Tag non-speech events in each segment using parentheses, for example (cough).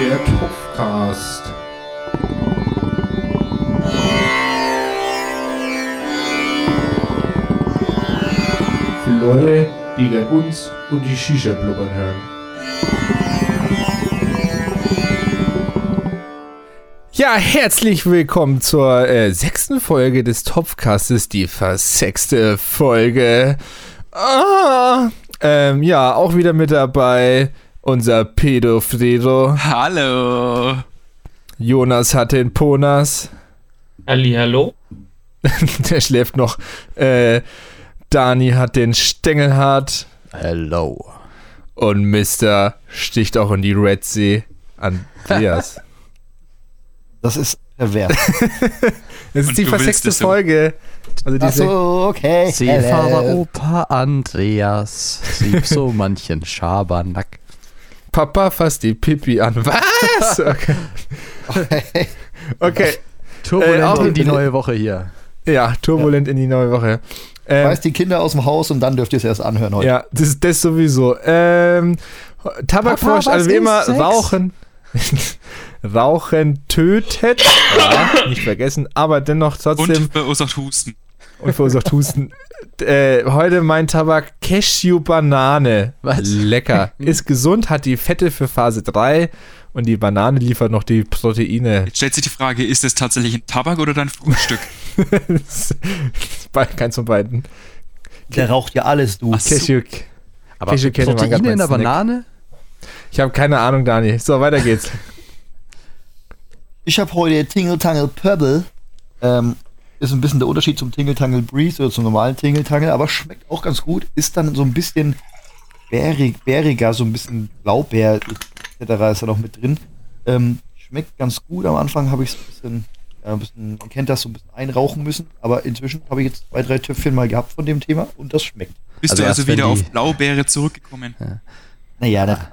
Der Topfcast. Für Leute, die gern uns und die Shisha blubbern hören. Ja, herzlich willkommen zur äh, sechsten Folge des Topfcastes, die versechste Folge. Ah, ähm, ja, auch wieder mit dabei unser Pedo Fredo. Hallo. Jonas hat den Ponas. Hallo. (laughs) Der schläft noch. Äh, Dani hat den Stängelhart. Hello. Und Mister sticht auch in die Red Sea. Andreas. (laughs) Das ist pervers. (laughs) Es ist Und die versechste. Folge. Also Ach diese, so, okay. Seefahrer. Opa Andreas sieb so manchen Schabernack. Papa fasst die Pipi an. (laughs) Was? Okay. (laughs) okay. Turbulent Äh, in die neue Woche hier. Ja, turbulent in die neue Woche. Ähm, Schmeißt die Kinder aus dem Haus und dann dürft ihr es erst anhören heute. ja, das ist das sowieso. Ähm, Tabakfrosch, also wie immer, Sex? Rauchen. (laughs) Rauchen tötet. Ja, nicht vergessen, aber dennoch trotzdem Und verursacht Husten. Und verursacht Husten. Äh, heute mein Tabak Cashew Banane. Was? Lecker. Ist gesund, hat die Fette für Phase 3 und die Banane liefert noch die Proteine. Jetzt stellt sich die Frage, ist das tatsächlich ein Tabak oder dein Frühstück? (laughs) Keins von beiden. Der raucht ja alles, du. Ach. Cashew. Aber Cashew Proteine in der Snack. Banane? Ich habe keine Ahnung, Dani. So, weiter geht's. Ich habe heute Tingle Tangle Purple. Ähm, ist ein bisschen der Unterschied zum Tingle Tangle Breeze oder zum normalen Tingle Tangle, aber schmeckt auch ganz gut. Ist dann so ein bisschen bärig, bäriger, so ein bisschen Blaubeer etc. ist da noch mit drin. Ähm, schmeckt ganz gut. Am Anfang habe ich es ein bisschen, ja, ein bisschen, man kennt das, so ein bisschen einrauchen müssen, aber inzwischen habe ich jetzt zwei, drei Töpfchen mal gehabt von dem Thema und das schmeckt. Bist Also du also wieder die- auf Blaubeere zurückgekommen? Naja, das war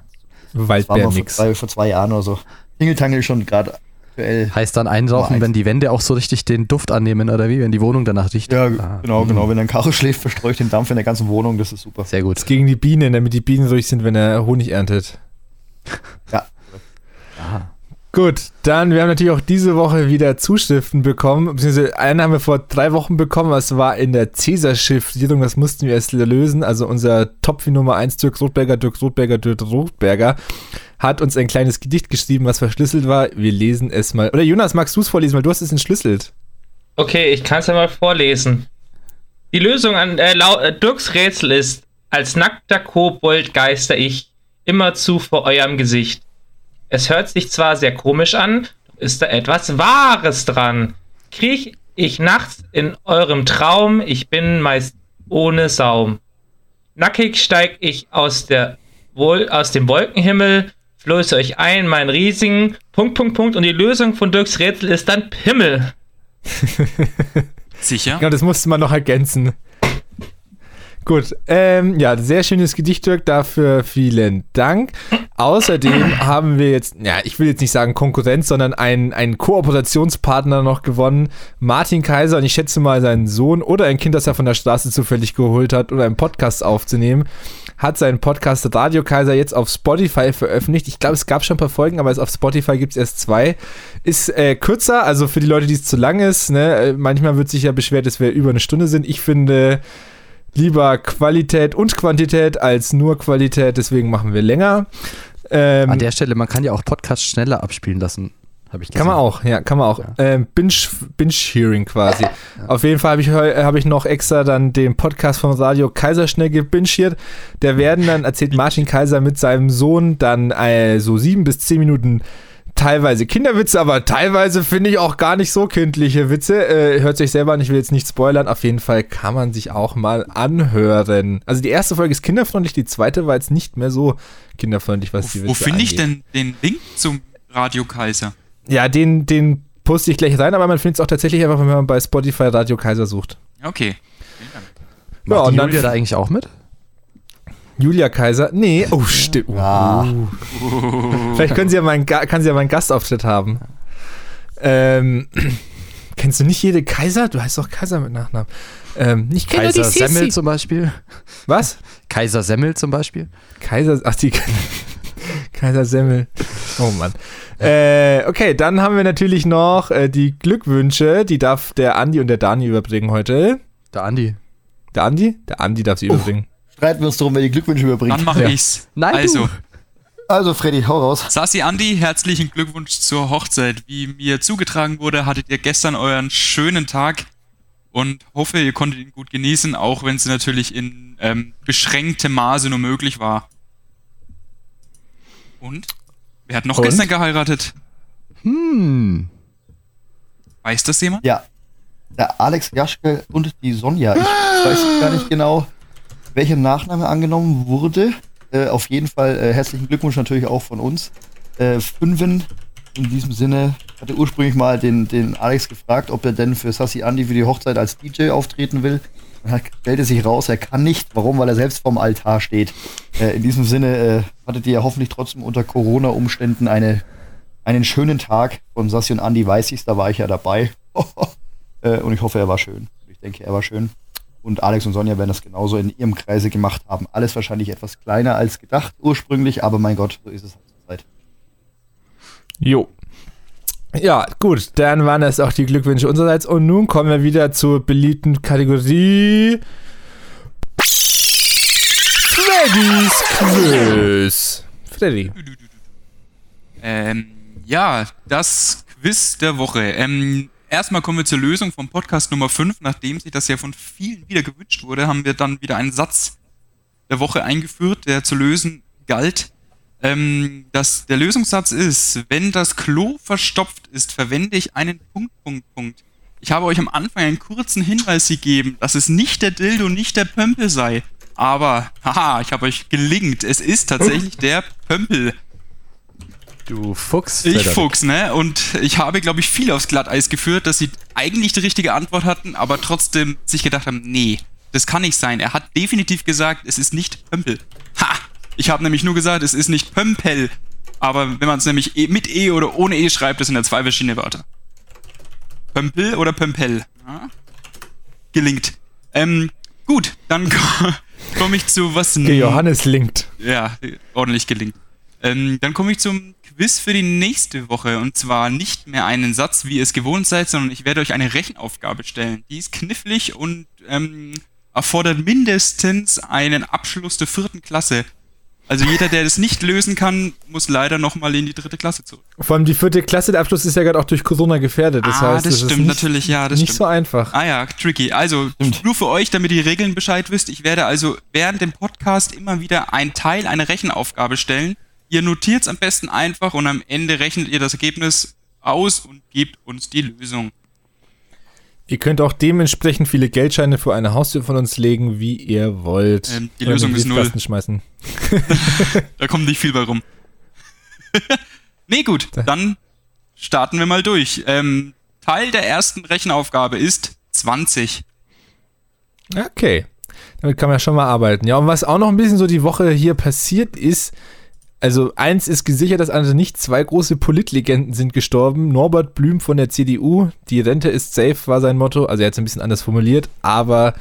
mal vor Waldbärmix. zwei, vor zwei Jahren oder so. Tingle Tangle schon gerade aktuell. Heißt dann einrauchen, Boah, wenn die Wände auch so richtig den Duft annehmen oder wie? Wenn die Wohnung danach riecht? Ja, Ah, genau, genau. Wenn ein Karo (laughs) schläft, verstreut den Dampf in der ganzen Wohnung, das ist super. Sehr gut. Das ist gegen die Bienen, damit die Bienen ruhig sind, wenn er Honig erntet. Ja. Ah. Gut, dann, wir haben natürlich auch diese Woche wieder Zuschriften bekommen, beziehungsweise einen haben wir vor drei Wochen bekommen, das war in der Cäsar-Chiffrierung, das mussten wir erst lösen, also unser Topf Nummer 1, Dirk Rothberger, Dirk Rothberger, Dirk Rothberger, hat uns ein kleines Gedicht geschrieben, was verschlüsselt war, wir lesen es mal, oder Jonas, magst du es vorlesen, weil du hast es entschlüsselt. Okay, ich kann es ja mal vorlesen. Die Lösung an äh, äh, Dirks Rätsel ist: Als nackter Kobold geister ich immerzu vor eurem Gesicht. Es hört sich zwar sehr komisch an, ist da etwas Wahres dran. Kriech ich nachts in eurem Traum, ich bin meist ohne Saum. Nackig steig ich aus der Wohl aus dem Wolkenhimmel, flöße euch ein, mein riesigen Punkt, Punkt, Punkt. Und die Lösung von Dirks Rätsel ist dann Pimmel. (laughs) Sicher? Genau, das musste man noch ergänzen. Gut, ähm, ja, sehr schönes Gedicht, Dirk, dafür vielen Dank. Außerdem (clears throat) haben wir jetzt, ja, ich will jetzt nicht sagen Konkurrenz, sondern einen, einen Kooperationspartner noch gewonnen, Martin Kaiser, und ich schätze mal seinen Sohn oder ein Kind, das er von der Straße zufällig geholt hat, um einen Podcast aufzunehmen, hat seinen Podcast Radio Kaiser jetzt auf Spotify veröffentlicht. Ich glaube, es gab schon ein paar Folgen, aber es auf Spotify gibt es erst zwei. Ist äh, kürzer, also für die Leute, die es zu lang ist. Ne? Äh, Manchmal wird sich ja beschwert, dass wir über eine Stunde sind. Ich finde lieber Qualität und Quantität als nur Qualität, deswegen machen wir länger. Ähm, An der Stelle, man kann ja auch Podcasts schneller abspielen lassen. Habe ich kann man auch, ja, kann man auch. Ähm, Binge, Binge-Hearing quasi. Auf jeden Fall habe ich, hab ich noch extra dann den Podcast vom Radio Kaiserschnell gebingeiert. Der werden dann, erzählt Martin Kaiser mit seinem Sohn dann äh, so sieben bis zehn Minuten teilweise Kinderwitze, aber teilweise finde ich auch gar nicht so kindliche Witze. Äh, hört sich selber an, ich will jetzt nicht spoilern. Auf jeden Fall kann man sich auch mal anhören. Also die erste Folge ist kinderfreundlich, die zweite war jetzt nicht mehr so kinderfreundlich, was die Wo, Witze wo finde ich denn den Link zum Radio Kaiser? Ja, den, den poste ich gleich rein, aber man findet es auch tatsächlich einfach, wenn man bei Spotify Radio Kaiser sucht. Okay. Ja, Macht und die dann Julia da eigentlich auch mit? Julia Kaiser. Nee, oh, stimmt. Ah. (laughs) Vielleicht können sie ja mal einen, Ga- kann sie ja mal einen Gastauftritt haben. Ähm, (clears throat) kennst du nicht jede Kaiser? Du heißt doch Kaiser mit Nachnamen. Ähm, nicht kenne Kaiser die Sissi. Semmel zum Beispiel. Was? Kaiser Semmel zum Beispiel. Kaiser, ach die (laughs) Kaiser Semmel. Oh Mann. Äh, okay, dann haben wir natürlich noch äh, die Glückwünsche. Die darf der Andi und der Dani überbringen heute. Der Andi. Der Andi? Der Andi darf sie Oh. überbringen. Streiten wir uns darum, wer die Glückwünsche überbringt. Dann mache Ja. ich's. Nein, du. also, Also, Freddy, hau raus. Sassi Andi, herzlichen Glückwunsch zur Hochzeit. Wie mir zugetragen wurde, hattet ihr gestern euren schönen Tag und hoffe, ihr konntet ihn gut genießen, auch wenn es natürlich in ähm, beschränktem Maße nur möglich war. Und? Wer hat noch Und? gestern geheiratet? Hm. Weiß das jemand? Ja. Der Alex Jaschke und die Sonja. Ich weiß gar nicht genau, welcher Nachname angenommen wurde. Äh, auf jeden Fall äh, herzlichen Glückwunsch natürlich auch von uns. Äh, Fünfen in diesem Sinne hatte ursprünglich mal den, den Alex gefragt, ob er denn für Sassi Andi für die Hochzeit als DJ auftreten will. Dann stellte sich raus, er kann nicht. Warum? Weil er selbst vorm Altar steht. Äh, in diesem Sinne äh, hattet ihr ja hoffentlich trotzdem unter Corona-Umständen eine, einen schönen Tag. Von Sassi und Andi weiß ich's, da war ich ja dabei. (laughs) Äh, und ich hoffe, er war schön. Ich denke, er war schön. Und Alex und Sonja werden das genauso in ihrem Kreise gemacht haben. Alles wahrscheinlich etwas kleiner als gedacht ursprünglich, aber mein Gott, so ist es halt zur Zeit. Jo. Ja, gut, dann waren das auch die Glückwünsche unsererseits. Und nun kommen wir wieder zur beliebten Kategorie. Freddys Quiz. Freddy. Ähm, ja, das Quiz der Woche. Ähm, erstmal kommen wir zur Lösung vom Podcast Nummer 5. Nachdem sich das ja von vielen wieder gewünscht wurde, haben wir dann wieder einen Satz der Woche eingeführt, der zu lösen galt. Ähm, das, der Lösungssatz ist, wenn das Klo verstopft ist, verwende ich einen Punkt, Punkt, Punkt. Ich habe euch am Anfang einen kurzen Hinweis gegeben, dass es nicht der Dildo, nicht der Pömpel sei. Aber, haha, ich habe euch gelingt. Es ist tatsächlich der Pömpel. Du Fuchs. Ich. Fuchs, ne? Und ich habe, glaube ich, viel aufs Glatteis geführt, dass sie eigentlich die richtige Antwort hatten, aber trotzdem sich gedacht haben, nee, das kann nicht sein. Er hat definitiv gesagt, es ist nicht Pömpel. Ha! Ich habe nämlich nur gesagt, es ist nicht Pömpel. Aber wenn man es nämlich e- mit E oder ohne E schreibt, das sind ja zwei verschiedene Wörter. Pömpel oder Pömpel? Ja? Gelingt. Ähm, gut, dann (laughs) komme ich zu was Johannes linkt. ja, ordentlich gelingt. Ähm, dann komme ich zum Quiz für die nächste Woche. Und zwar nicht mehr einen Satz, wie ihr es gewohnt seid, sondern ich werde euch eine Rechenaufgabe stellen. Die ist knifflig und ähm, erfordert mindestens einen Abschluss der vierten Klasse. Also jeder, der das nicht lösen kann, muss leider nochmal in die dritte Klasse zurück. Vor allem die vierte Klasse, der Abschluss ist ja gerade auch durch Corona gefährdet. Das ah, heißt, das ist stimmt nicht, natürlich, ja, das nicht stimmt. so einfach. Ah ja, tricky. Also nur für euch, damit ihr die Regeln Bescheid wisst. Ich werde also während dem Podcast immer wieder einen Teil einer Rechenaufgabe stellen. Ihr notiert es am besten einfach und am Ende rechnet ihr das Ergebnis aus und gebt uns die Lösung. Ihr könnt auch dementsprechend viele Geldscheine vor eine Haustür von uns legen, wie ihr wollt. Ähm, die Oder Lösung ist null. Schmeißen. (laughs) (laughs) Da kommt nicht viel bei rum. (laughs) nee, gut, dann starten wir mal durch. Ähm, Teil der ersten Rechenaufgabe ist 20. Okay. Damit kann man ja schon mal arbeiten. Ja, und was auch noch ein bisschen so die Woche hier passiert ist, also eins ist gesichert, das andere nicht. Zwei große Politlegenden sind gestorben. Norbert Blüm von der CDU, die Rente ist safe, war sein Motto. Also er hat es ein bisschen anders formuliert, aber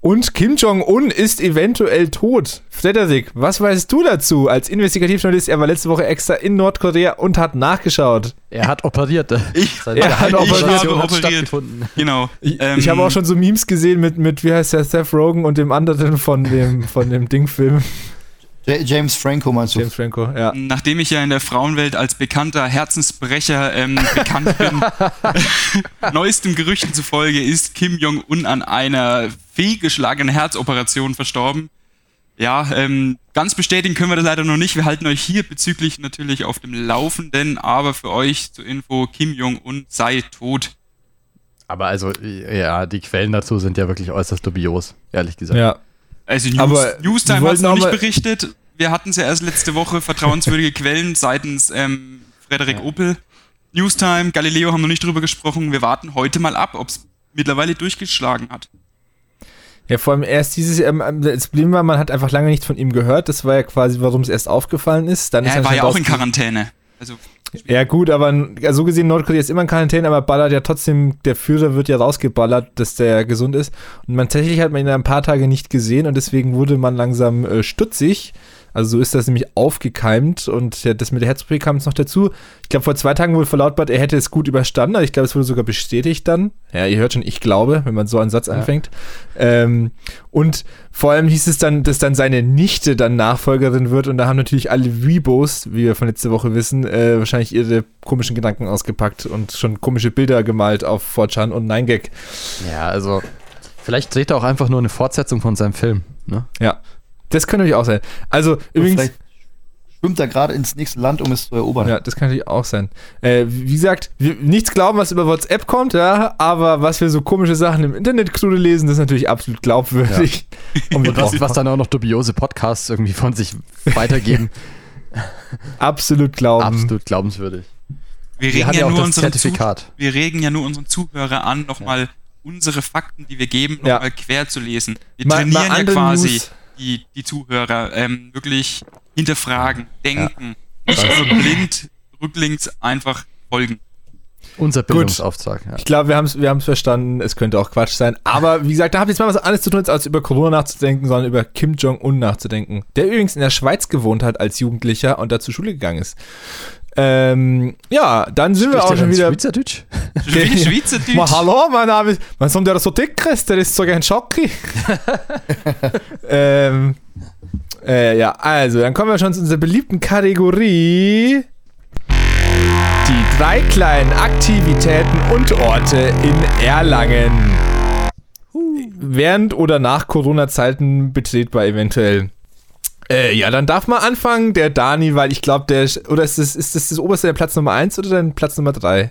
und Kim Jong-un ist eventuell tot. Frederik, was weißt du dazu? Als Investigativjournalist, er war letzte Woche extra in Nordkorea und hat nachgeschaut. Er hat operiert. Ich- Seine (laughs) er hat Operation operiert. hat operiert. stattgefunden. Genau. Ich, Ähm, ich habe auch schon so Memes gesehen mit, mit, wie heißt der, Seth Rogen und dem anderen von dem, von dem Ding-Film. J James Franco meinst du? James Franco, ja. Nachdem ich ja in der Frauenwelt als bekannter Herzensbrecher ähm, (laughs) bekannt bin, (laughs) neuesten Gerüchten zufolge ist Kim Jong-un an einer fehlgeschlagenen Herzoperation verstorben. Ja, ähm, ganz bestätigen können wir das leider noch nicht. Wir halten euch hier bezüglich natürlich auf dem Laufenden, aber für euch zur Info, Kim Jong-un sei tot. Aber also, ja, die Quellen dazu sind ja wirklich äußerst dubios, ehrlich gesagt. Ja. Also News, Aber Newstime hat es noch nicht berichtet. Wir hatten es ja erst letzte Woche, vertrauenswürdige Quellen seitens ähm, Frederik Opel. Newstime, Galileo haben noch nicht drüber gesprochen. Wir warten heute mal ab, ob es mittlerweile durchgeschlagen hat. Ja, vor allem erst dieses, ähm, das Problem war, man hat einfach lange nichts von ihm gehört. Das war ja quasi, warum es erst aufgefallen ist. Dann ist Er war ja anscheinend auch in Quarantäne. Also Ja, gut, aber ja, so gesehen, Nordkorea ist immer in Quarantäne, aber ballert ja trotzdem, der Führer wird ja rausgeballert, dass der gesund ist. Und man tatsächlich hat man ihn ein paar Tage nicht gesehen und deswegen wurde man langsam äh, stutzig. Also so ist das nämlich aufgekeimt und ja, das mit der Herz-OP kam jetzt noch dazu. Ich glaube, vor zwei Tagen wurde verlautbart, er hätte es gut überstanden. Also ich glaube, es wurde sogar bestätigt dann. Ja, ihr hört schon, ich glaube, wenn man so einen Satz anfängt. Ähm, und vor allem hieß es dann, dass dann seine Nichte dann Nachfolgerin wird und da haben natürlich alle Weebos, wie wir von letzter Woche wissen, äh, wahrscheinlich ihre komischen Gedanken ausgepackt und schon komische Bilder gemalt auf 4chan und 9gag. Ja, also vielleicht dreht er auch einfach nur eine Fortsetzung von seinem Film. Ne? Ja, das könnte natürlich auch sein. Also übrigens, Vielleicht schwimmt er gerade ins nächste Land, um es zu erobern. ja, das kann natürlich auch sein. Äh, wie gesagt, wir, nichts glauben, was über WhatsApp kommt, ja, aber was wir so komische Sachen im Internet krude lesen, das ist natürlich absolut glaubwürdig. Und wir Und was, was dann auch noch dubiose Podcasts irgendwie von sich weitergeben. (laughs) absolut glauben. Absolut glaubenswürdig. Wir Wir regen, ja ja nur unseren Zertifikat. wir regen ja nur unseren Zuhörer an, nochmal unsere Fakten, die wir geben, Ja. nochmal quer zu lesen. Wir Mal- trainieren mal ja quasi News. Die, die Zuhörer ähm, wirklich hinterfragen, denken, nicht nur blind rücklings einfach folgen. Unser Bildungsauftrag. Ja. Ich glaube, wir haben es wir haben's verstanden. Es könnte auch Quatsch sein. Aber wie gesagt, da habt ihr jetzt mal was anderes zu tun, als über Corona nachzudenken, sondern über Kim Jong-un nachzudenken. Der übrigens in der Schweiz gewohnt hat als Jugendlicher und da zur Schule gegangen ist. Ähm, ja, dann sind wir Spricht auch der schon wieder. Schweizerdeutsch? Wie (laughs) Schweizerdeutsch. Ma, hallo, mein Name ist. Man soll der so dick ist, der ist sogar ein Schocki. (laughs) ähm, äh, ja, also, dann kommen wir schon zu unserer beliebten Kategorie. Die drei kleinen Aktivitäten und Orte in Erlangen. Während oder nach Corona-Zeiten betretbar eventuell. Äh, ja, dann darf man anfangen, der Dani, weil ich glaube, der. Oder ist das, ist das das oberste der Platz Nummer 1 oder dann Platz Nummer 3?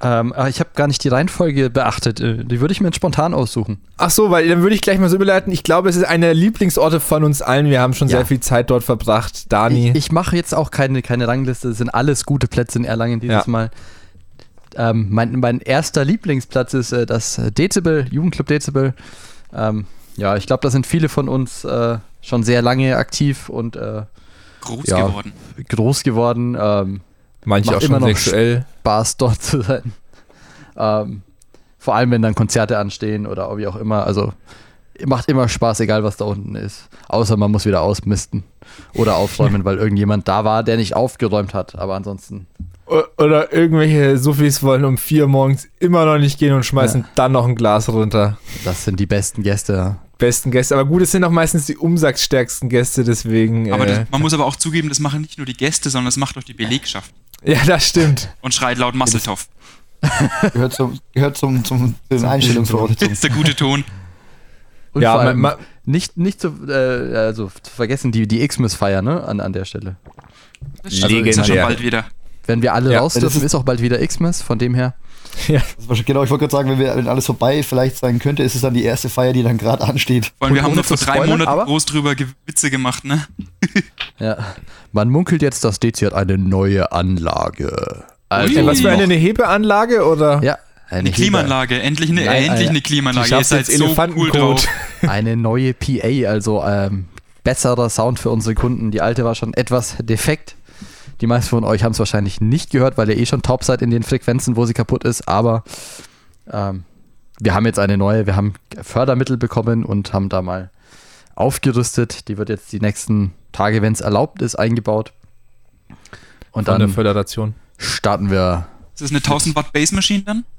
Ähm, aber ich habe gar nicht die Reihenfolge beachtet. Äh, Die würde ich mir spontan aussuchen. Ach so, weil dann würde ich gleich mal so überleiten. Ich glaube, es ist einer der Lieblingsorte von uns allen. Wir haben schon Ja. sehr viel Zeit dort verbracht. Dani. Ich, ich mache jetzt auch keine, keine Rangliste. Es sind alles gute Plätze in Erlangen dieses Ja. Mal. Ähm, mein, mein erster Lieblingsplatz ist äh, das Dezibel, Jugendclub Dezibel. Ähm, ja, ich glaube, da sind viele von uns äh, schon sehr lange aktiv und äh, Groß Ja. geworden. groß geworden. Ähm, Manche macht auch schon immer noch sexuell. Spaß (laughs) dort zu sein. Ähm, vor allem, wenn dann Konzerte anstehen oder wie auch immer. Also macht immer Spaß, egal was da unten ist. Außer man muss wieder ausmisten oder aufräumen, (laughs) weil irgendjemand da war, der nicht aufgeräumt hat. Aber ansonsten. Oder irgendwelche Sufis wollen um vier morgens immer noch nicht gehen und schmeißen dann noch ein Glas runter. Das sind die besten Gäste. Besten Gäste. Aber gut, es sind auch meistens die umsatzstärksten Gäste, deswegen. Aber äh, das, man muss aber auch zugeben, das machen nicht nur die Gäste, sondern das macht auch die Belegschaft. (laughs) ja, das stimmt. Und schreit laut Masseltoff. (laughs) Gehört zum, gehört zum, zum, zu den Einstellungsvoraussetzungen. Das ist der gute Ton. Und Ja, vor allem ma- nicht, nicht zu, äh, also zu vergessen, die, die Xmas-Feier ne? an, an der Stelle. Das stimmt, ist ja schon bald wieder. Wenn wir alle Ja, raus dürfen, ist- ist auch bald wieder Xmas, von dem her. (laughs) Ja. Das ist wahrscheinlich- Genau, ich wollte gerade sagen, wenn, wir, wenn alles vorbei vielleicht sein könnte, ist es dann die erste Feier, die dann gerade ansteht. Vor allem, wir Und haben noch vor drei spoilern, Monaten aber- groß drüber Witze gemacht, ne? (laughs) Ja. Man munkelt jetzt, dass DC hat eine neue Anlage. Also, was für eine, eine Hebeanlage oder? Ja, Eine eine Klimaanlage. Endlich eine, Nein, endlich eine- Klimaanlage. Ihr seid jetzt so cool drauf. (laughs) Eine neue PA, also ähm, besserer Sound für unsere Kunden. Die alte war schon etwas defekt. Die meisten von euch haben es wahrscheinlich nicht gehört, weil ihr eh schon taub seid in den Frequenzen, wo sie kaputt ist. Aber ähm, wir haben jetzt eine neue. Wir haben Fördermittel bekommen und haben da mal aufgerüstet. Die wird jetzt die nächsten Tage, wenn es erlaubt ist, eingebaut. Und Von der dann Föderation. starten wir Ist das eine 1000 Watt Base Machine dann? (laughs)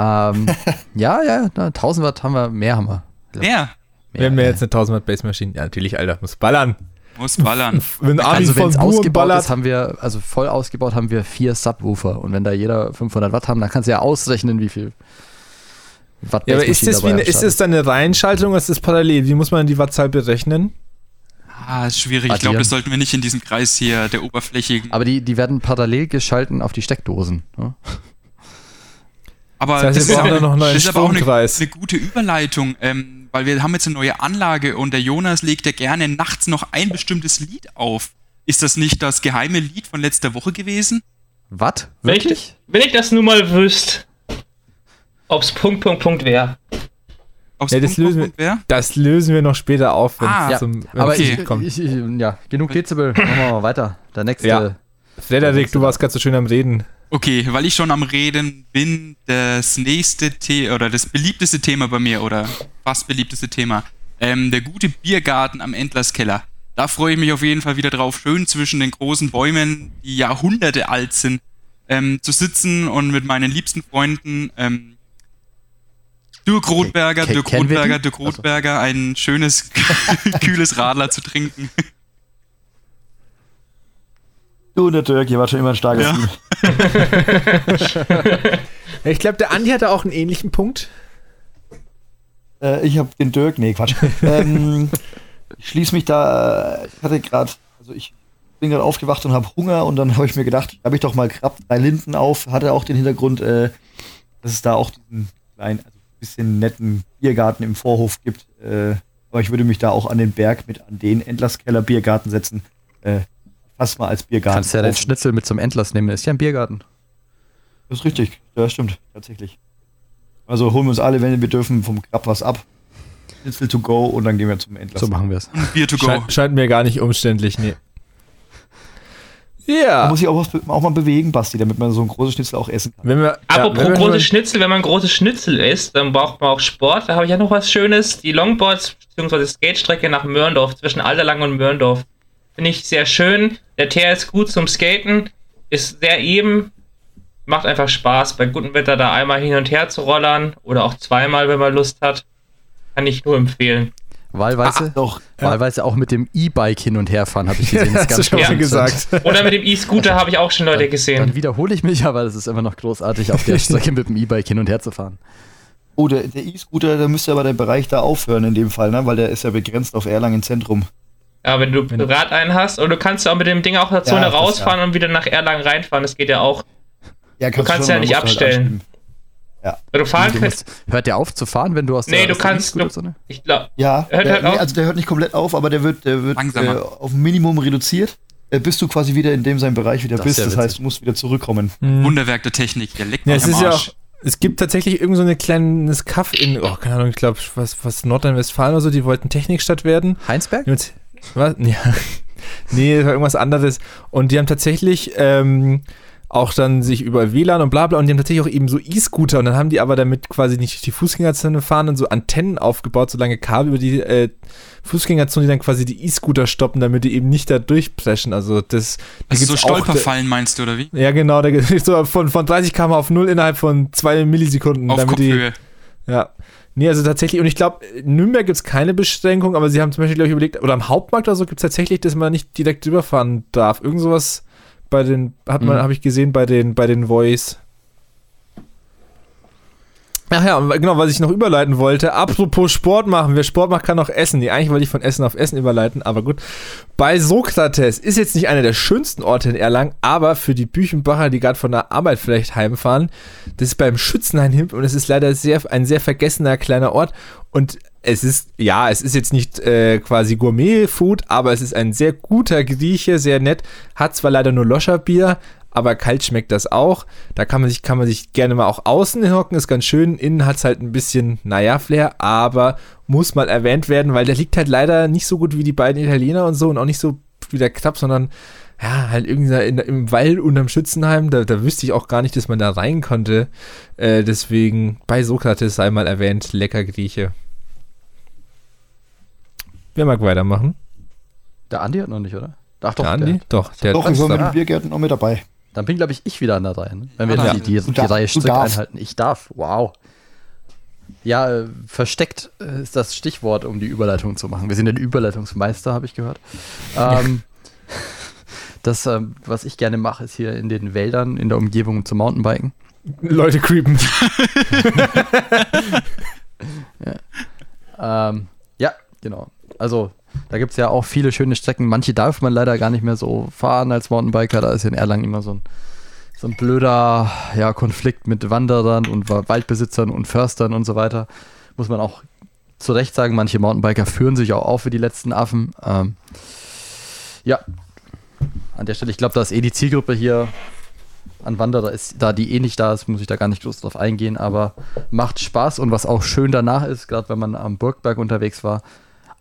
Ähm, ja, ja, na, 1000 Watt haben wir, mehr haben wir. Ja. Wir haben ja jetzt eine 1000 Watt Base Maschine. Ja, natürlich, Alter. Muss ballern. Muss ballern. (laughs) Wenn Armin Also wenn von ausgebaut ballert. ist, haben wir, also voll ausgebaut haben wir vier Subwoofer. Und wenn da jeder 500 Watt haben, dann kannst du ja ausrechnen, wie viel Watt Ja, aber ist das, wie eine, ist das dann eine Reihenschaltung oder ist das parallel? Wie muss man die Wattzahl berechnen? Ah, ist schwierig. Ich glaube, das sollten wir nicht in diesem Kreis hier der oberflächigen. Aber die, die werden parallel geschalten auf die Steckdosen. ne? Aber Das heißt, wir ist aber- noch einen das ist aber auch eine, eine gute Überleitung, ähm, weil wir haben jetzt eine neue Anlage und der Jonas legt ja gerne nachts noch ein bestimmtes Lied auf. Ist das nicht das geheime Lied von letzter Woche gewesen? Was? Wenn ich, Wirklich? wenn ich das nun mal wüsste, ob's Punkt, Punkt, Punkt wäre. Aufs Ja, das Punkt, lösen Punkt, wer? Das lösen wir noch später auf, wenn Ah, es Ja, zum aber es ich, kommt. ich, ich, ja, genug Dezibel. Machen wir mal weiter. Der nächste. Ja. Frederik, du warst gerade so schön am Reden. Okay, weil ich schon am Reden bin, das nächste Thema oder das beliebteste Thema bei mir oder fast beliebteste Thema, ähm, der gute Biergarten am Endlerskeller. da freue ich mich auf jeden Fall wieder drauf, schön zwischen den großen Bäumen, die Jahrhunderte alt sind, ähm, zu sitzen und mit meinen liebsten Freunden ähm, Dirk Rotberger, Dirk die? Rotberger, Dirk Also. Rotberger, ein schönes, (laughs) kühles Radler zu trinken. Du und der Dirk, ihr wart schon immer ein starkes Ja. Team. Ich glaube, der Andi hatte auch einen ähnlichen Punkt. Äh, ich habe den Dirk, nee, Quatsch. (laughs) ähm, ich schließe mich da, äh, ich hatte gerade, also ich bin gerade aufgewacht und habe Hunger und dann (laughs) habe ich mir gedacht, habe ich doch mal Krab drei Linden auf, hatte auch den Hintergrund, äh, dass es da auch diesen kleinen, also ein bisschen netten Biergarten im Vorhof gibt. Äh, aber ich würde mich da auch an den Berg mit an den Endlerskeller Biergarten setzen. Äh, fast mal als Biergarten. Kannst ja deinen. Schnitzel mit zum Endlass nehmen, ist ja ein Biergarten. Das ist richtig, ja, stimmt, tatsächlich. Also holen wir uns alle, wenn wir dürfen, vom Krab was ab. Schnitzel to go und dann gehen wir zum Endlass. So machen wir es. (laughs) Beer to go. Scheint, scheint mir gar nicht umständlich, nee. Da Ja. muss ich auch, was, auch mal bewegen, Basti, damit man so ein großes Schnitzel auch essen kann. Wenn wir, Apropos ja, wenn wir große schon- Schnitzel, wenn man große Schnitzel isst, dann braucht man auch Sport. Da habe ich ja noch was Schönes. Die Longboards bzw. Skatestrecke nach Mörndorf, zwischen Alderlang und Mörndorf. Finde ich sehr schön. Der Teer ist gut zum Skaten, ist sehr eben, macht einfach Spaß, bei gutem Wetter da einmal hin und her zu rollern oder auch zweimal, wenn man Lust hat. Kann ich nur empfehlen. Wahlweise, Doch, wahlweise auch mit dem E-Bike hin und her fahren, habe ich gesehen. (laughs) Ja, ist du schon Ja. gesagt. (laughs) Oder mit dem E-Scooter habe ich auch schon Leute Dann gesehen. wiederhole ich mich, aber es ist immer noch großartig, auf der Strecke mit dem E-Bike hin und her zu fahren. oh, der E-Scooter, da müsste aber der Bereich da aufhören in dem Fall, ne? weil der ist ja begrenzt auf Erlangen Zentrum. Ja, wenn du privat einen hast, und du kannst auch mit dem Ding auch der Zone das, rausfahren und wieder nach Erlangen reinfahren, das geht ja auch. Ja, kannst schon, ja nicht halt abstellen. anstimmen. Wenn du fahren Du könntest, musst, hört der auf zu fahren, wenn du aus der Nee, du aus der kannst- E-Scooter-Zone- ich glaube, Ja, Hört der, halt nee, auf. also der hört nicht komplett auf, aber der wird, der wird äh, auf ein Minimum reduziert, äh, bis du quasi wieder in dem seinem Bereich wieder Das bist. ist ja Das heißt, du musst wieder zurückkommen. Hm. Wunderwerk der Technik, der leckt Ja, mich es am ja Arsch. es gibt tatsächlich irgend so ein kleines Kaff in, oh, keine Ahnung, ich glaube, was, was Nordrhein-Westfalen oder so, die wollten Technikstadt werden. Heinsberg? Mit, was? Ja. Nee, das war irgendwas anderes. Und die haben tatsächlich ähm, auch dann sich über WLAN und bla bla und die haben tatsächlich auch eben so E-Scooter und dann haben die aber damit quasi nicht durch die Fußgängerzone fahren und so Antennen aufgebaut, so lange Kabel über die äh, Fußgängerzone, die dann quasi die E-Scooter stoppen, damit die eben nicht da durchpreschen. Also das da Also so gibt's auch- Stolperfallen meinst du, oder wie? Ja, genau, da so von, von 30 km auf 0 innerhalb von zwei Millisekunden. Auf damit die, Kopfhöhe. ja. Nee, also tatsächlich, und ich glaube, in Nürnberg gibt es keine Beschränkung, aber sie haben zum Beispiel, glaube ich, überlegt, oder am Hauptmarkt oder so gibt es tatsächlich, dass man nicht direkt drüberfahren darf. Irgend sowas bei den, hat man, Mhm. habe ich gesehen, bei den, bei den Voice. Ach ja, genau, was ich noch überleiten wollte. Apropos Sport machen. Wer Sport macht, kann auch essen. Nee, eigentlich wollte ich von Essen auf Essen überleiten, aber gut. Bei Sokrates ist jetzt nicht einer der schönsten Orte in Erlangen, aber für die Büchenbacher, die gerade von der Arbeit vielleicht heimfahren, das ist beim Schützenhain hin und es ist leider sehr, ein sehr vergessener kleiner Ort. Und es ist, ja, es ist jetzt nicht äh, quasi Gourmet-Food, aber es ist ein sehr guter Grieche, sehr nett. Hat zwar leider nur Loscherbier, aber kalt schmeckt das auch. Da kann man sich, kann man sich gerne mal auch außen hinhocken, ist ganz schön. Innen hat es halt ein bisschen, naja, Flair, aber muss mal erwähnt werden, weil der liegt halt leider nicht so gut wie die beiden Italiener und so und auch nicht so wie der Knapp, sondern ja, halt irgendwie da in, im Wald unterm Schützenheim. Da, da wüsste ich auch gar nicht, dass man da rein konnte. Äh, deswegen bei Sokrates sei mal erwähnt, lecker Grieche. Wer mag weitermachen? Der Andi hat noch nicht, oder? Ach doch, der Andi? der, Doch, der Doch, hat den Biergärten auch mit dabei. Dann bin, glaube ich, ich wieder an der Reihe. Ne? Wenn wir Ja, die, die, die darfst, Reihe strikt einhalten. Ich darf, wow. Ja, äh, versteckt äh, ist das Stichwort, um die Überleitung zu machen. Wir sind ein Überleitungsmeister, habe ich gehört. Ähm, (laughs) das, ähm, was ich gerne mache, ist hier in den Wäldern in der Umgebung zu Mountainbiken. Leute creepen. (laughs) (laughs) Ähm, ja, genau. Also, da gibt es ja auch viele schöne Strecken. Manche darf man leider gar nicht mehr so fahren als Mountainbiker. Da ist in Erlangen immer so ein, so ein blöder ja, Konflikt mit Wanderern und Wa- Waldbesitzern und Förstern und so weiter. Muss man auch zu Recht sagen, manche Mountainbiker führen sich auch auf wie die letzten Affen. Ähm, ja, an der Stelle, ich glaube, da ist eh die Zielgruppe hier an Wanderer ist, da die eh nicht da ist, muss ich da gar nicht groß drauf eingehen, aber macht Spaß und was auch schön danach ist, gerade wenn man am Burgberg unterwegs war,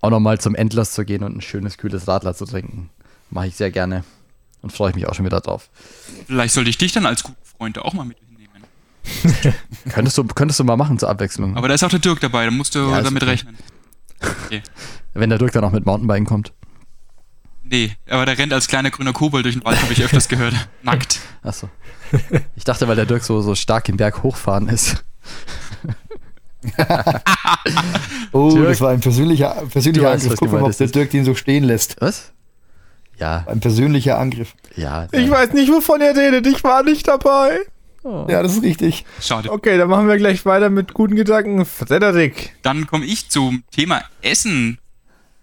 auch nochmal zum Endlers zu gehen und ein schönes, kühles Radler zu trinken. Mache ich sehr gerne und freue ich mich auch schon wieder drauf. Vielleicht sollte ich dich dann als guten Freund auch mal mit hinnehmen. (laughs) Könntest du, könntest du mal machen zur Abwechslung, Aber da ist auch der Dirk dabei, da musst du Ja, damit okay. rechnen. (laughs) wenn der Dirk dann auch mit Mountainbiken kommt. Nee, aber der rennt als kleiner grüner Kobold durch den Wald, habe ich öfters gehört. (laughs) Nackt. Achso. Ich dachte, weil der Dirk so, so stark den Berg hochfahren ist. Oh, Dirk, das war ein persönlicher, persönlicher du Angriff. Guck mal, ob der. Dirk den so stehen lässt. Was? Ja, Ein persönlicher Angriff. ja. Ich weiß nicht, wovon ihr redet. Ich war nicht dabei. Ja, das ist richtig. Schade. Okay, dann machen wir gleich weiter mit guten Gedanken. Frederik. Dann komme ich zum Thema Essen,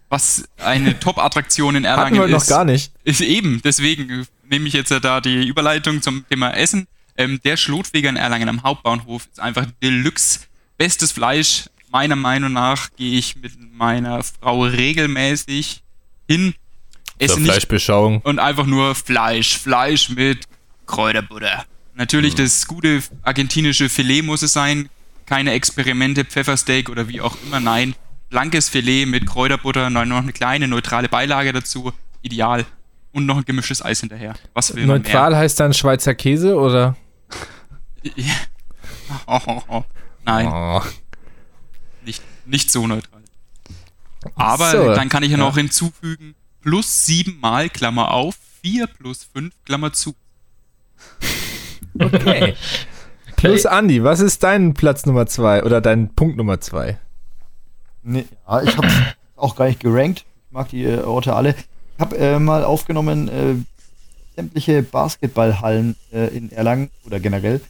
was eine (laughs) Top-Attraktion in Erlangen wir noch ist. gar nicht. Ist eben, deswegen nehme ich jetzt ja da die Überleitung zum Thema Essen. Ähm, der Schlotweger in Erlangen am Hauptbahnhof ist einfach Deluxe. Bestes Fleisch. Meiner Meinung nach gehe ich mit meiner Frau regelmäßig hin. Esse nicht Fleischbeschauung. und einfach nur Fleisch. Fleisch mit Kräuterbutter. Natürlich das gute argentinische Filet muss es sein. Keine Experimente, Pfeffersteak oder wie auch immer. Nein, blankes Filet mit Kräuterbutter, noch noch eine kleine neutrale Beilage dazu. Ideal. Und noch ein gemischtes Eis hinterher. Was will Neutral heißt dann Schweizer Käse oder? (laughs) mehr? (laughs) Oh, oh, oh. Nein, Oh. nicht, nicht so neutral. Aber So, dann kann ich ja noch hinzufügen, plus sieben mal, Klammer auf, vier plus fünf, Klammer zu. Okay. (laughs) Plus Andi, was ist dein Platz Nummer zwei oder dein Punkt Nummer zwei? Nee, ja, ich habe auch gar nicht gerankt. Ich mag die äh, Orte alle. Ich habe äh, mal aufgenommen äh, sämtliche Basketballhallen äh, in Erlangen oder generell.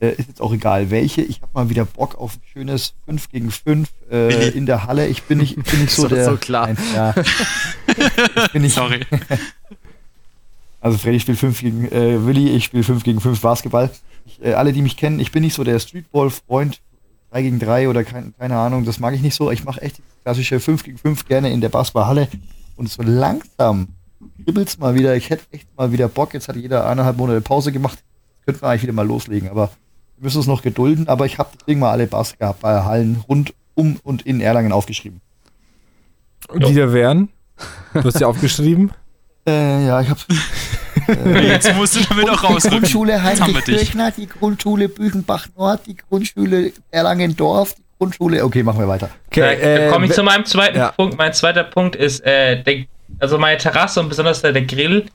Äh, ist jetzt auch egal welche. Ich habe mal wieder Bock auf ein schönes 5 gegen 5 äh, in der Halle. Ich bin nicht, ich bin nicht so (laughs) So- der. so klar. Nein, ja. ich bin nicht, Sorry. (laughs) Also Freddy spielt 5 gegen äh, Willi, ich spiele 5 gegen 5 Basketball. Ich, äh, alle, die mich kennen, ich bin nicht so der Streetball-Freund, 3 gegen 3 oder kein, keine Ahnung, das mag ich nicht so. Ich mache echt klassische 5 gegen 5 gerne in der Basketballhalle. Und so langsam kribbelt's mal wieder. Ich hätte echt mal wieder Bock. Jetzt hat jeder eineinhalb Monate Pause gemacht. Jetzt könnten wir eigentlich wieder mal loslegen. Aber wir müssen uns noch gedulden. Aber ich habe deswegen mal alle Basketballhallen rund um und in Erlangen aufgeschrieben. Und die da wären? Du hast ja (laughs) aufgeschrieben. Äh, ja, ich habe (laughs) Jetzt musst du damit auch die rausrücken. Grundschule Jetzt haben wir Heinrich dich. Kirchner, die Grundschule Büchenbach Nord, die Grundschule Erlangen-Dorf, die Grundschule. Okay, machen wir weiter. Okay, Dann äh, komme ich zu meinem zweiten ja. Punkt. Mein zweiter Punkt ist, äh, der, also meine Terrasse und besonders der, der Grill.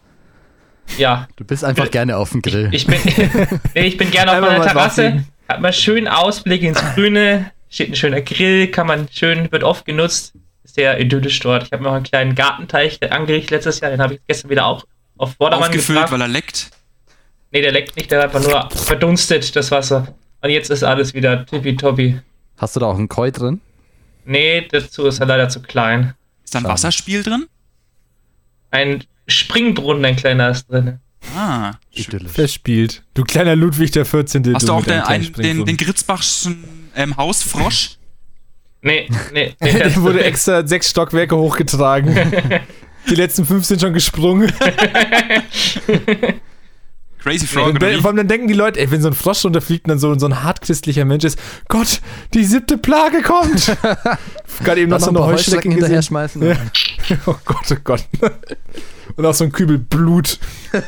Ja, Du bist einfach gerne auf dem Grill. ich bin, (laughs) nee, ich bin gerne auf meiner Terrasse, hat man schönen Ausblick ins Grüne, steht ein schöner Grill, kann man schön, wird oft genutzt, ist sehr idyllisch dort. Ich habe mir noch einen kleinen Gartenteich angerichtet letztes Jahr, den habe ich gestern wieder auch auf Vordermann Aufgefüllt, gebracht. weil er leckt. Nee, der leckt nicht, der hat einfach nur verdunstet, das Wasser. Und jetzt ist alles wieder tippitoppi. Hast du da auch einen Koi drin? Nee, dazu ist er leider zu klein. Ist da ein. Wasserspiel drin? Ein Springbrunnen, ein kleiner ist drin. Ah. Idyllisch. verspielt. Du kleiner Ludwig der 14. Hast du auch den, einen, den, den. Gritzbachschen ähm, Hausfrosch? Nee, nee, (laughs) nee. Der wurde extra sechs Stockwerke hochgetragen. (laughs) Die letzten fünf sind schon gesprungen. (laughs) Crazy Frog Und oder dann, vor allem dann denken die Leute, ey, wenn so ein Frosch runterfliegt und dann so, so ein hartchristlicher Mensch ist, Gott, die siebte Plage kommt. Gerade eben noch so noch eine Heuschrecken hinterher gesehen. schmeißen. Ja. Oh Gott, oh Gott. Und auch so ein Kübel Blut. (laughs)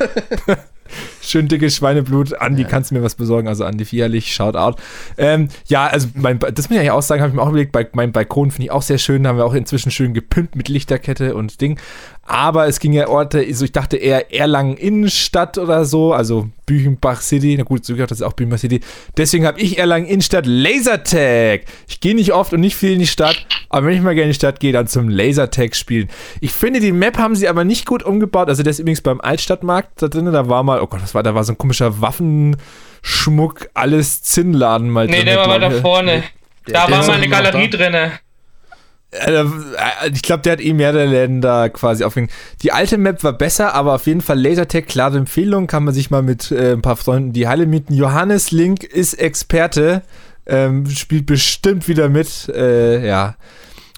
Schön dickes Schweineblut. Andi, kannst du mir was besorgen? Also Andi Vierlich, shout out. Ähm, ja, also mein, das muss ich eigentlich auch sagen, habe ich mir auch überlegt, bei, mein Balkon finde ich auch sehr schön, haben wir auch inzwischen schön gepimpt mit Lichterkette und Ding. Aber es ging ja Orte, so ich dachte eher Erlangen Innenstadt oder so, also Büchenbach City, na gut, so gehört das ist auch Büchenbach City. Deswegen habe ich Erlangen Innenstadt Lasertag. Ich gehe nicht oft und nicht viel in die Stadt, aber wenn ich mal gerne in die Stadt gehe, dann zum Lasertag spielen. Ich finde, die Map haben sie aber nicht gut umgebaut. Also der ist übrigens beim Altstadtmarkt da drin, da war mal, oh Gott, was war, da war so ein komischer Waffenschmuck, alles Zinnladen mal nee, drin. der war weiter ich. vorne. Da der war mal eine Galerie da. drinne. Äh, Ich glaube, der hat eh mehrere Läden da quasi aufgehängt. Die alte Map war besser, aber auf jeden Fall Lasertag, klare Empfehlung, kann man sich mal mit äh, ein paar Freunden die Halle mieten. Johannes Link ist Experte, ähm, spielt bestimmt wieder mit, äh, ja.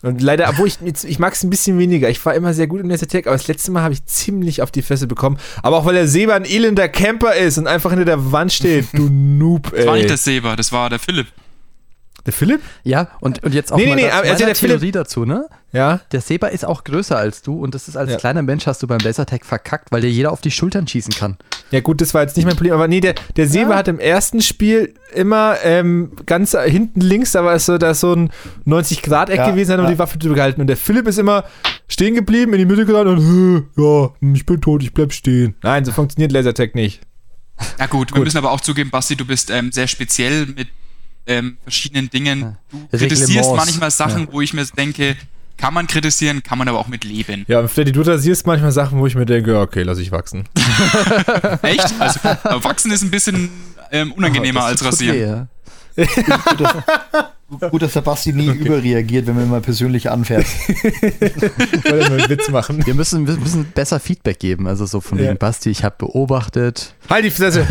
Und leider, obwohl ich, ich mag es ein bisschen weniger. Ich war immer sehr gut im Lasertag, aber das letzte Mal habe ich ziemlich auf die Fresse bekommen. Aber auch weil der Seba ein elender Camper ist und einfach hinter der Wand steht. Du Noob, ey. Das war nicht der Saber, das war der Philipp. Der Philipp? Ja, und, und jetzt auch Nee, nee, mal nee, aber meiner also der Philipp- Theorie dazu, ne? Ja. Der Seba ist auch größer als du und das ist als Ja. kleiner Mensch hast du beim Lasertag verkackt, weil dir jeder auf die Schultern schießen kann. Ja gut, das war jetzt nicht mein Problem, aber nee, der, der Seba hat im ersten Spiel immer ähm, ganz hinten links, da war es so, da ist so ein 90-Grad-Eck Ja, gewesen, hat um ja. die Waffe drüber gehalten. Und der Philipp ist immer stehen geblieben, in die Mitte gerannt und "Hä, ja, ich bin tot, ich bleib stehen. Nein, so funktioniert Lasertag nicht. Na gut, wir müssen aber auch zugeben, Basti, du bist ähm, sehr speziell mit ähm, verschiedenen Dingen. Du kritisierst Reglements. manchmal Sachen, wo ich mir denke, kann man kritisieren, kann man aber auch mit leben. Ja, und Freddy, du rasierst manchmal Sachen, wo ich mir denke, ja, okay, lass ich wachsen. (laughs) Echt? Also Wachsen ist ein bisschen ähm, unangenehmer Das als Rasieren. weh, ja. Gut, dass der Basti nie überreagiert, wenn man ihn mal persönlich anfährt. Ich wollte nur einen Witz machen. Wir müssen, wir müssen besser Feedback geben. Also so von Ja. wegen Basti, ich habe beobachtet, Halt die Fresse.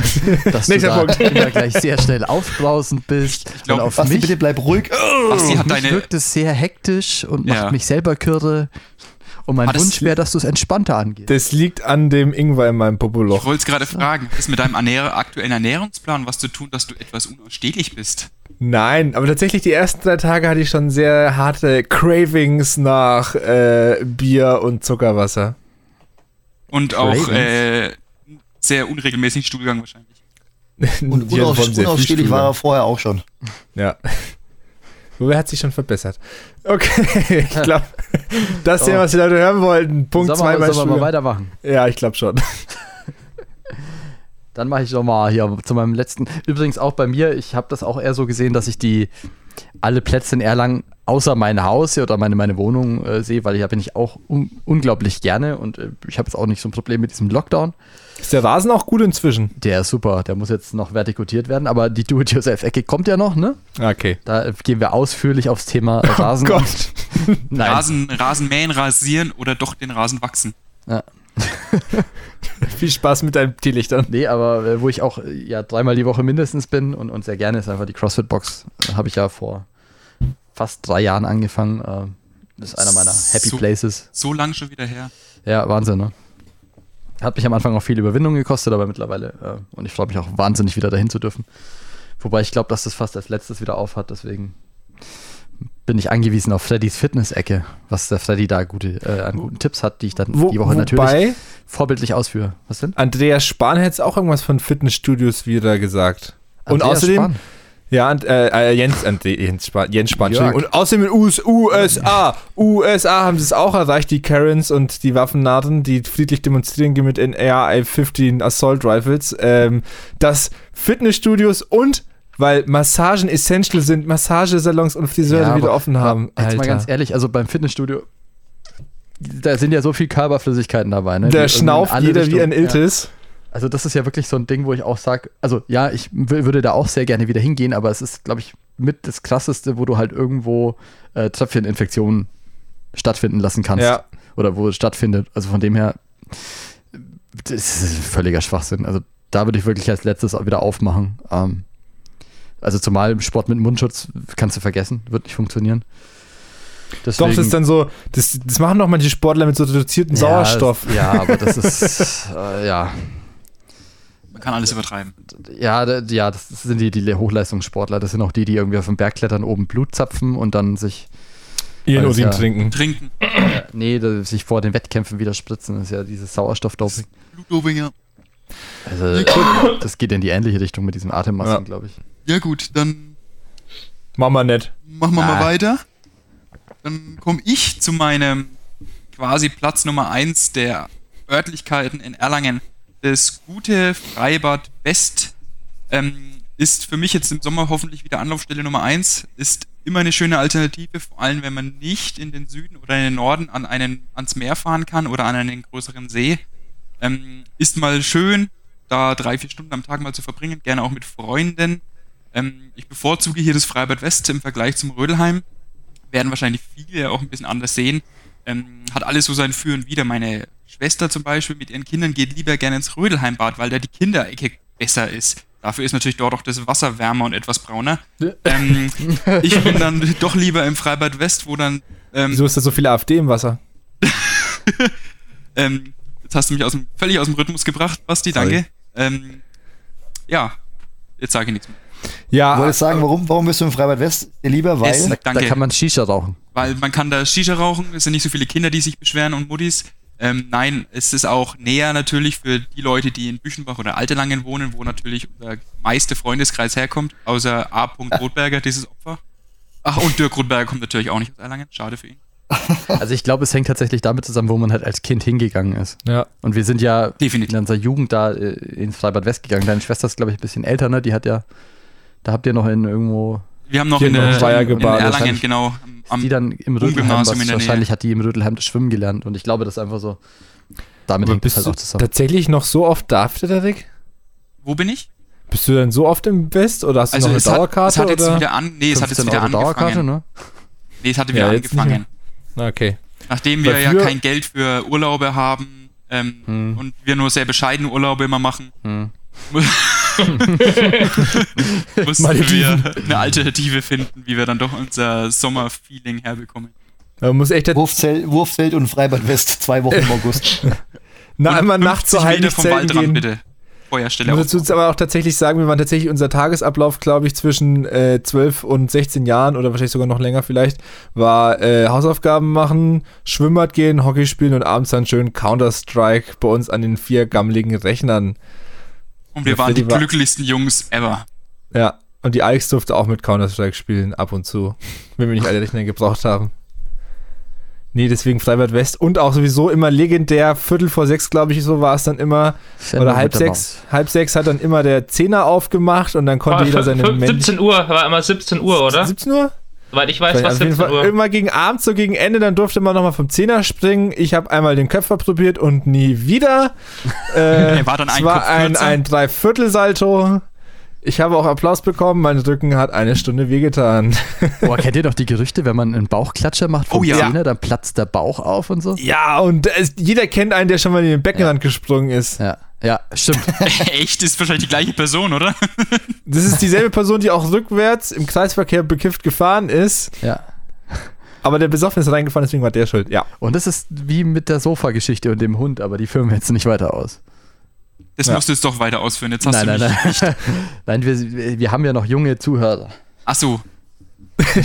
dass du Nächster da Punkt. immer gleich sehr schnell aufbrausend bist. glaub, und auf Basti, mich, bitte bleib ruhig. Basti hat mich deine, wirkt es sehr hektisch und macht Ja. mich selber kürre. Und mein Ah, Wunsch wäre, dass du es entspannter angehst. Das liegt an dem Ingwer in meinem ich Popoloch. wollte es gerade fragen, ist mit deinem Ernähr aktuellen Ernährungsplan was zu tun, dass du etwas unausstehlich bist? Nein, aber tatsächlich die ersten drei Tage hatte ich schon sehr harte Cravings nach äh, Bier und Zuckerwasser. Und auch äh, sehr unregelmäßigen Stuhlgang wahrscheinlich. (laughs) Und unausstehlich war er vorher auch schon. Ja. Wobei hat sich schon verbessert. Okay, (laughs) ich glaube, das (laughs) So. Thema, was die Leute hören wollten. Punkt sollen zwei wir, mal sollen wir mal weitermachen? Ja, ich glaube schon. (laughs) Dann mache ich doch mal hier zu meinem letzten. Übrigens auch bei mir, ich habe das auch eher so gesehen, dass ich die alle Plätze in Erlangen außer mein Haus hier oder meine, meine Wohnung äh, sehe, weil da bin ich auch un unglaublich gerne und äh, ich habe jetzt auch nicht so ein Problem mit diesem Lockdown. Ist der Rasen auch gut inzwischen? Der ist super, der muss jetzt noch vertikutiert werden, aber die Do-it-yourself-Ecke kommt ja noch, ne? Okay. Da gehen wir ausführlich aufs Thema Rasen. Gott. und- (laughs) Nein. Rasen, Rasen mähen, rasieren oder doch den Rasen wachsen. (laughs) Viel Spaß mit deinen Teelichtern. Nee, aber äh, wo ich auch äh, ja dreimal die Woche mindestens bin und, und sehr gerne ist einfach die CrossFit-Box. Äh, Habe ich ja vor fast drei Jahren angefangen. Das ist einer meiner Happy So- Places. So lang schon wieder her. Ja, Wahnsinn, ne? Hat mich am Anfang auch viel Überwindung gekostet, aber mittlerweile, äh, und ich freue mich auch wahnsinnig wieder dahin zu dürfen. Wobei ich glaube, dass das fast als letztes wieder aufhat, deswegen bin ich angewiesen auf Freddys Fitness-Ecke, was der Freddy da gute, äh, an guten Tipps hat, die ich dann Wo, die Woche natürlich vorbildlich ausführe. Was denn? Andreas Spahn hätte auch irgendwas von Fitnessstudios wieder gesagt. Und Andreas außerdem, Spahn. Ja, und, äh, äh, Jens, Andre, Jens Spahn, Jens Spahn. Entschuldigung. Und außerdem in US, USA, USA haben sie es auch erreicht, die Karens und die Waffennarren, die friedlich demonstrieren gehen mit den AR-15 Assault Rifles, ähm, dass Fitnessstudios und, weil Massagen essential sind, Massagesalons und Friseure Ja, wieder offen haben. Jetzt mal ganz ehrlich, also beim Fitnessstudio, da sind ja so viel Körperflüssigkeiten dabei. Ne, Der schnauft jeder wie Richtungen- ein Iltis. Ja. Also das ist ja wirklich so ein Ding, wo ich auch sage, also ja, ich würde da auch sehr gerne wieder hingehen, aber es ist, glaube ich, mit das Krasseste, wo du halt irgendwo äh, Tröpfcheninfektionen stattfinden lassen kannst. Ja. Oder wo es stattfindet. Also von dem her, das ist völliger Schwachsinn. Also da würde ich wirklich als letztes wieder aufmachen. Ähm, also zumal im Sport mit Mundschutz kannst du vergessen, wird nicht funktionieren. Doch, das ist dann so, das, das machen doch manche Sportler mit so reduziertem Sauerstoff. Ja, aber das ist, (laughs) äh, ja, kann alles übertreiben. ja, ja, das sind die, die Hochleistungssportler. Das sind auch die, die irgendwie auf dem Berg klettern, oben Blut zapfen und dann sich, Urin ja. trinken. Trinken. äh, nee, da- sich vor den Wettkämpfen wieder spritzen. Das ist ja dieses Sauerstoffdoping. Blutdopinger. Also, das geht in die ähnliche Richtung mit diesem Atemmasken, Ja. glaube ich. Ja gut, dann Machen wir nicht. machen wir Ah. mal weiter. Dann komme ich zu meinem quasi Platz Nummer 1 der Örtlichkeiten in Erlangen. Das gute Freibad West ähm, ist für mich jetzt im Sommer hoffentlich wieder Anlaufstelle Nummer 1. Ist immer eine schöne Alternative, vor allem wenn man nicht in den Süden oder in den Norden an einen, ans Meer fahren kann oder an einen größeren See. Ähm, ist mal schön, da drei, vier Stunden am Tag mal zu verbringen, gerne auch mit Freunden. Ähm, ich bevorzuge hier das Freibad West im Vergleich zum Rödelheim. Werden wahrscheinlich viele auch ein bisschen anders sehen. Ähm, hat alles so sein Für und Wider. Meine Schwester zum Beispiel mit ihren Kindern geht lieber gerne ins Rödelheimbad, weil da die Kinderecke besser ist. Dafür ist natürlich dort auch das Wasser wärmer und etwas brauner. (laughs) ähm, ich bin dann doch lieber im Freibad West, wo dann ähm, Wieso ist da so viel AfD im Wasser? (laughs) ähm, jetzt hast du mich aus dem, völlig aus dem Rhythmus gebracht, Basti, danke. Ähm, ja, jetzt sage ich nichts mehr. Ja, Du wolltest sagen, warum, warum bist du im Freibad West lieber? Weil. Essen. Da, Danke. kann man Shisha rauchen. Weil man kann da Shisha rauchen, es sind nicht so viele Kinder, die sich beschweren und Muttis. Ähm, nein, es ist auch näher natürlich für die Leute, die in Büchenbach oder Altelangen wohnen, wo natürlich unser meiste Freundeskreis herkommt, außer A. Rotberger, dieses Opfer. Ach, und Dirk Rotberger kommt natürlich auch nicht aus Erlangen, schade für ihn. (laughs) Also ich glaube, es hängt tatsächlich damit zusammen, wo man halt als Kind hingegangen ist. ja. Und wir sind ja Definitiv. in unserer Jugend da äh, ins Freibad West gegangen. Deine Schwester ist, glaube ich, ein bisschen älter, ne? Die hat ja, da habt ihr noch in irgendwo, Wir haben noch in, der, Weiher in gebadet. Erlangen, Wahrscheinlich- genau, am, die dann im Rödelheim, was, in der Nähe. wahrscheinlich hat die im Rödelheim das Schwimmen gelernt. Und ich glaube, das ist einfach so, damit Aber hängt es bist halt du auch zusammen. tatsächlich noch so oft da, Frederik? wo bin ich? Bist du denn so oft im West oder hast du Also noch eine es hat, Dauerkarte? es hat jetzt oder? wieder an, nee, es hat jetzt 15 wieder Euro Dauerkarte, angefangen. ne? Nee, es hatte Ja, wieder nicht angefangen. Okay. Nachdem wir ja kein Geld für Urlaube haben ähm, Hm. und wir nur sehr bescheidene Urlaube immer machen, Hm. (laughs) (laughs) mussten Malediven. wir eine Alternative finden, wie wir dann doch unser Sommerfeeling herbekommen. Man muss echt Wurfzelt, Wurfzelt und Freibad West, zwei Wochen im (laughs) August. na, Und einmal nachts 50 zur Waldrand, gehen. bitte. Feuerstelle Ich muss dazu jetzt aber auch tatsächlich sagen, wir waren tatsächlich unser Tagesablauf, glaube ich, zwischen äh, 12 und 16 Jahren oder wahrscheinlich sogar noch länger vielleicht, war äh, Hausaufgaben machen, Schwimmbad gehen, Hockey spielen und abends dann schön Counter-Strike bei uns an den vier gammeligen Rechnern. Und wir Ja, waren die war- glücklichsten Jungs ever. Ja, und die Alex durfte auch mit Counter-Strike spielen, ab und zu, wenn wir nicht alle Rechner gebraucht haben. Nee, deswegen Freibad West und auch sowieso immer legendär, Viertel vor sechs, glaube ich, so war es dann immer. Sendung oder halb sechs. Halb sechs hat dann immer der Zehner aufgemacht und dann konnte jeder seine Fünf- Mensch- 17 Uhr, war immer 17 Uhr, oder? 17 Uhr? Soweit ich weiß, war jeden 17 Fall Uhr. immer gegen Abend, so gegen Ende, dann durfte man nochmal vom Zehner springen. Ich habe einmal den Köpfer probiert und nie wieder. (laughs) Äh, war dann es ein war Kopf ein, ein Dreiviertel-Salto. Ich habe auch Applaus bekommen, mein Rücken hat eine Stunde wehgetan. (laughs) Boah, kennt ihr doch die Gerüchte, wenn man einen Bauchklatscher macht vom Oh ja. Zehner, dann platzt der Bauch auf und so? Ja, und es, jeder kennt einen, der schon mal in den Beckenrand gesprungen ist. Ja, ja, stimmt. (laughs) Echt, ist wahrscheinlich die gleiche Person, oder? (laughs) Das ist dieselbe Person, die auch rückwärts im Kreisverkehr bekifft gefahren ist, ja. aber der Besoffen ist reingefahren, deswegen war der schuld. Ja. Und das ist wie mit der Sofa-Geschichte und dem Hund, aber die führen wir jetzt nicht weiter aus. Das Ja. musst du jetzt doch weiter ausführen. Jetzt hast Nein, du nein, mich. nein. (laughs) nein, wir, wir haben ja noch junge Zuhörer. Ach so,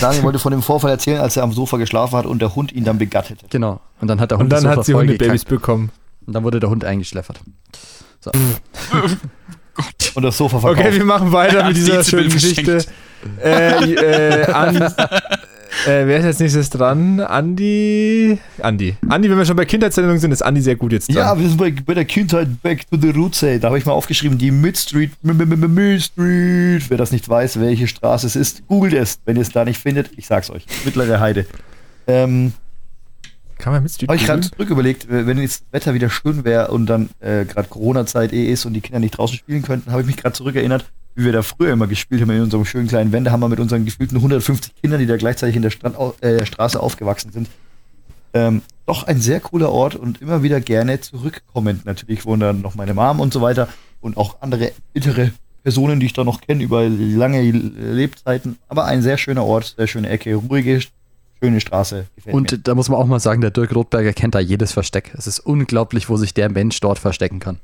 Daniel wollte von dem Vorfall erzählen, als er am Sofa geschlafen hat und der Hund ihn dann begattete. Genau. Und dann hat der Hund Und dann das hat sie Hundebabys bekommen. Und dann wurde der Hund eingeschläfert. So. (laughs) Und das Sofa verkauft. Okay, wir machen weiter mit (laughs) dieser schönen Geschichte. Äh, äh, an, (laughs) äh, wer ist als nächstes dran? Andi? Andi. Andi, wenn wir schon bei Kindheitssendungen sind, ist Andi sehr gut jetzt dran. Ja, wir sind bei, bei der Kindheit Back to the Roots, ey. Da habe ich mal aufgeschrieben, die Mid Street, M- M- M- Mid Street. Wer das nicht weiß, welche Straße es ist, googelt es. Wenn ihr es da nicht findet, ich sag's euch. Mittlere Heide. Ähm, Kann man mit Street habe ich gerade zurück überlegt, wenn jetzt das Wetter wieder schön wäre und dann äh, gerade Corona-Zeit eh ist und die Kinder nicht draußen spielen könnten, habe ich mich gerade zurückerinnert, wie wir da früher immer gespielt haben in unserem schönen kleinen Wendehammer mit unseren gefühlten 150 Kindern, die da gleichzeitig in der, Strand, äh, Straße aufgewachsen sind. Ähm, doch ein sehr cooler Ort und immer wieder gerne zurückkommend. Natürlich wohnen dann noch meine Mom und so weiter und auch andere ältere Personen, die ich da noch kenne über lange Lebzeiten. Aber ein sehr schöner Ort, sehr schöne Ecke, ruhige, schöne Straße. Gefällt mir. Und da muss man auch mal sagen, der Dirk Rotberger kennt da jedes Versteck. Es ist unglaublich, wo sich der Mensch dort verstecken kann.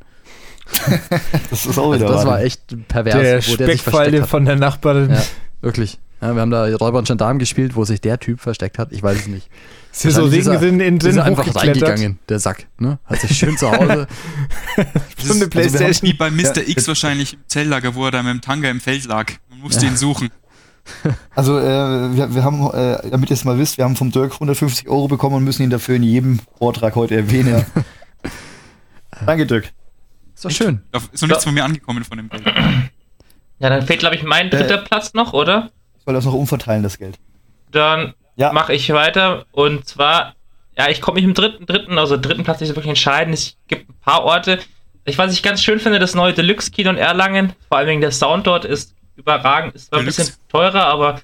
(laughs) das ist auch Also wieder das wahr. war echt pervers, Der wo der sich versteckt Speckfalle hat. von der Nachbarin. Ja, wirklich. Ja, wir haben da Räuber und Gendarm gespielt, wo sich der Typ versteckt hat. Ich weiß es nicht. Ist hier so er- Regenrinnen innen Ist drin er einfach reingegangen, der Sack. Ne? Hat sich schön zu Hause. (laughs) das So eine ist Playstation. wie bei Mr. Ja, X wahrscheinlich im Zelllager, wo er da mit dem Tanga im Feld lag. Man musste Ja. ihn suchen. (laughs) Also, äh, wir, wir haben, äh, damit ihr es mal wisst, wir haben vom Dirk 150 Euro bekommen und müssen ihn dafür in jedem Vortrag heute erwähnen. (laughs) Danke, Dirk. Ist doch schön. Da ist noch nichts von mir angekommen von dem Geld. Ja, dann fehlt, glaube ich, mein dritter Platz noch, oder? Ich soll das noch umverteilen, das Geld. Dann Ja. mache ich weiter. Und zwar, ja, ich komme nicht im dritten, dritten, also dritten Platz nicht so wirklich entscheidend. Es gibt ein paar Orte. Ich, was ich ganz schön finde, das neue Deluxe-Kino in Erlangen, vor allem wegen der Sound dort ist überragend. Ist zwar ein bisschen teurer, aber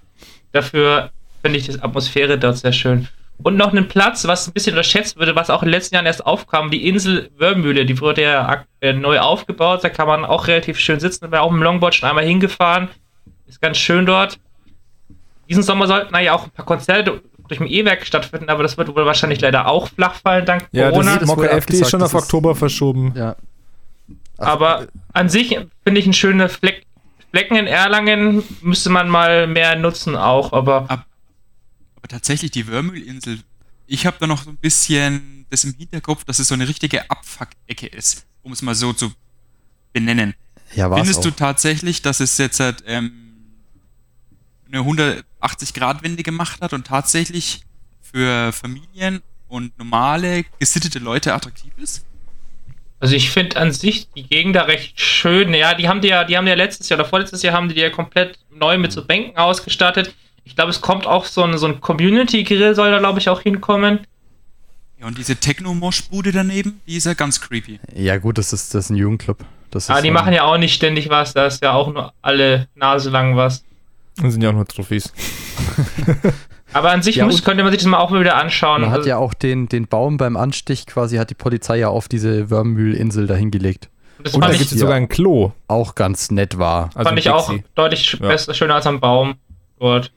dafür finde ich die Atmosphäre dort sehr schön. Und noch einen Platz, was ein bisschen unterschätzt wurde, was auch in den letzten Jahren erst aufkam, die Insel Wörmühle, die wurde ja äh, neu aufgebaut, da kann man auch relativ schön sitzen. Ich bin auch dem Longboard schon einmal hingefahren, ist ganz schön dort. Diesen Sommer sollten da ja auch ein paar Konzerte durch ein E-Werk stattfinden, aber das wird wohl wahrscheinlich leider auch flach fallen dank Ja, Corona. das das wurde FD ist schon auf das ist- Oktober verschoben. Ja. aber an sich finde ich ein schöner Fleck, Blecken in Erlangen müsste man mal mehr nutzen auch, aber Aber tatsächlich die Wörmühlinsel, ich habe da noch so ein bisschen das im Hinterkopf, dass es so eine richtige Abfuck-Ecke ist, um es mal so zu benennen. Ja, Findest auch. du tatsächlich, dass es jetzt halt, ähm, eine 180-Grad-Wende gemacht hat und tatsächlich für Familien und normale, gesittete Leute attraktiv ist? Also ich finde an sich die Gegend da recht schön. Ja, die haben die ja, die haben ja letztes Jahr oder vorletztes Jahr haben die die ja komplett neu mit so Bänken ausgestattet. Ich glaube, es kommt auch so ein, so ein Community-Grill soll da, glaube ich, auch hinkommen. Ja, und diese Techno-Mosch-Bude daneben, die ist ja ganz creepy. Ja, gut, das ist, das ist ein Jugendclub. Das Ah, die ähm, machen ja auch nicht ständig was, da ist ja auch nur alle Nase lang was. Das sind ja auch nur Trophys. (laughs) (laughs) Aber an sich Ja, muss, könnte man sich das mal auch mal wieder anschauen. Man hat Also, ja auch den, den Baum beim Anstich quasi, hat die Polizei ja auf diese Wörmühlinsel dahingelegt. das Und da gibt es sogar ein Klo. Auch ganz nett war. Also fand ich auch Dixie. deutlich Ja. besser, schöner als am Baum dort.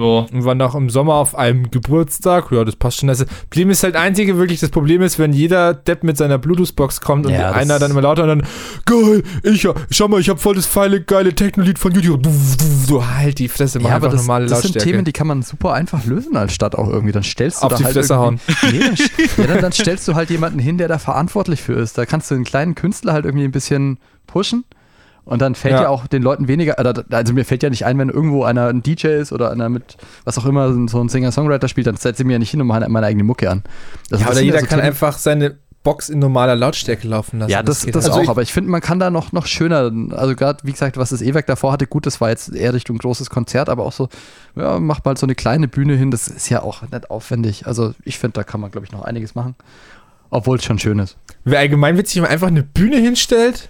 So. Und waren auch im Sommer auf einem Geburtstag. Ja, das passt schon. Das Problem ist halt einzige wirklich, das Problem ist, wenn jeder Depp mit seiner Bluetooth-Box kommt und Ja, einer dann immer lauter und dann, geil, ich, schau mal, ich hab voll das feile, geile Techno-Lied von YouTube. Du, du, du, halt die Fresse, mach Ja, einfach das, normale das sind Lautstärke. Themen, die kann man super einfach lösen als Stadt auch irgendwie. Dann stellst du Auf da die halt Fresse irgendwie- Nee, dann, ja, dann, dann stellst du halt jemanden hin, der da verantwortlich für ist. Da kannst du einen kleinen Künstler halt irgendwie ein bisschen pushen. Und dann fällt Ja. ja, auch den Leuten weniger, oder- also mir fällt ja nicht ein, wenn irgendwo einer ein DJ ist oder einer mit was auch immer so ein Singer-Songwriter spielt, dann setze ich mir ja nicht hin und mache meine eigene Mucke an. Das ja, das oder jeder so kann einfach seine Box in normaler Lautstärke laufen lassen. Ja, das, das halt. Also auch, ich- aber ich finde, man kann da noch, noch schöner, also gerade, wie gesagt, was das E-Werk davor hatte, gut, das war jetzt eher Richtung großes Konzert, aber auch so, ja, macht mal so eine kleine Bühne hin, das ist ja auch nicht aufwendig. Also ich finde, da kann man, glaube ich, noch einiges machen. Obwohl es schon schön ist. Wäre allgemein witzig, wenn man einfach eine Bühne hinstellt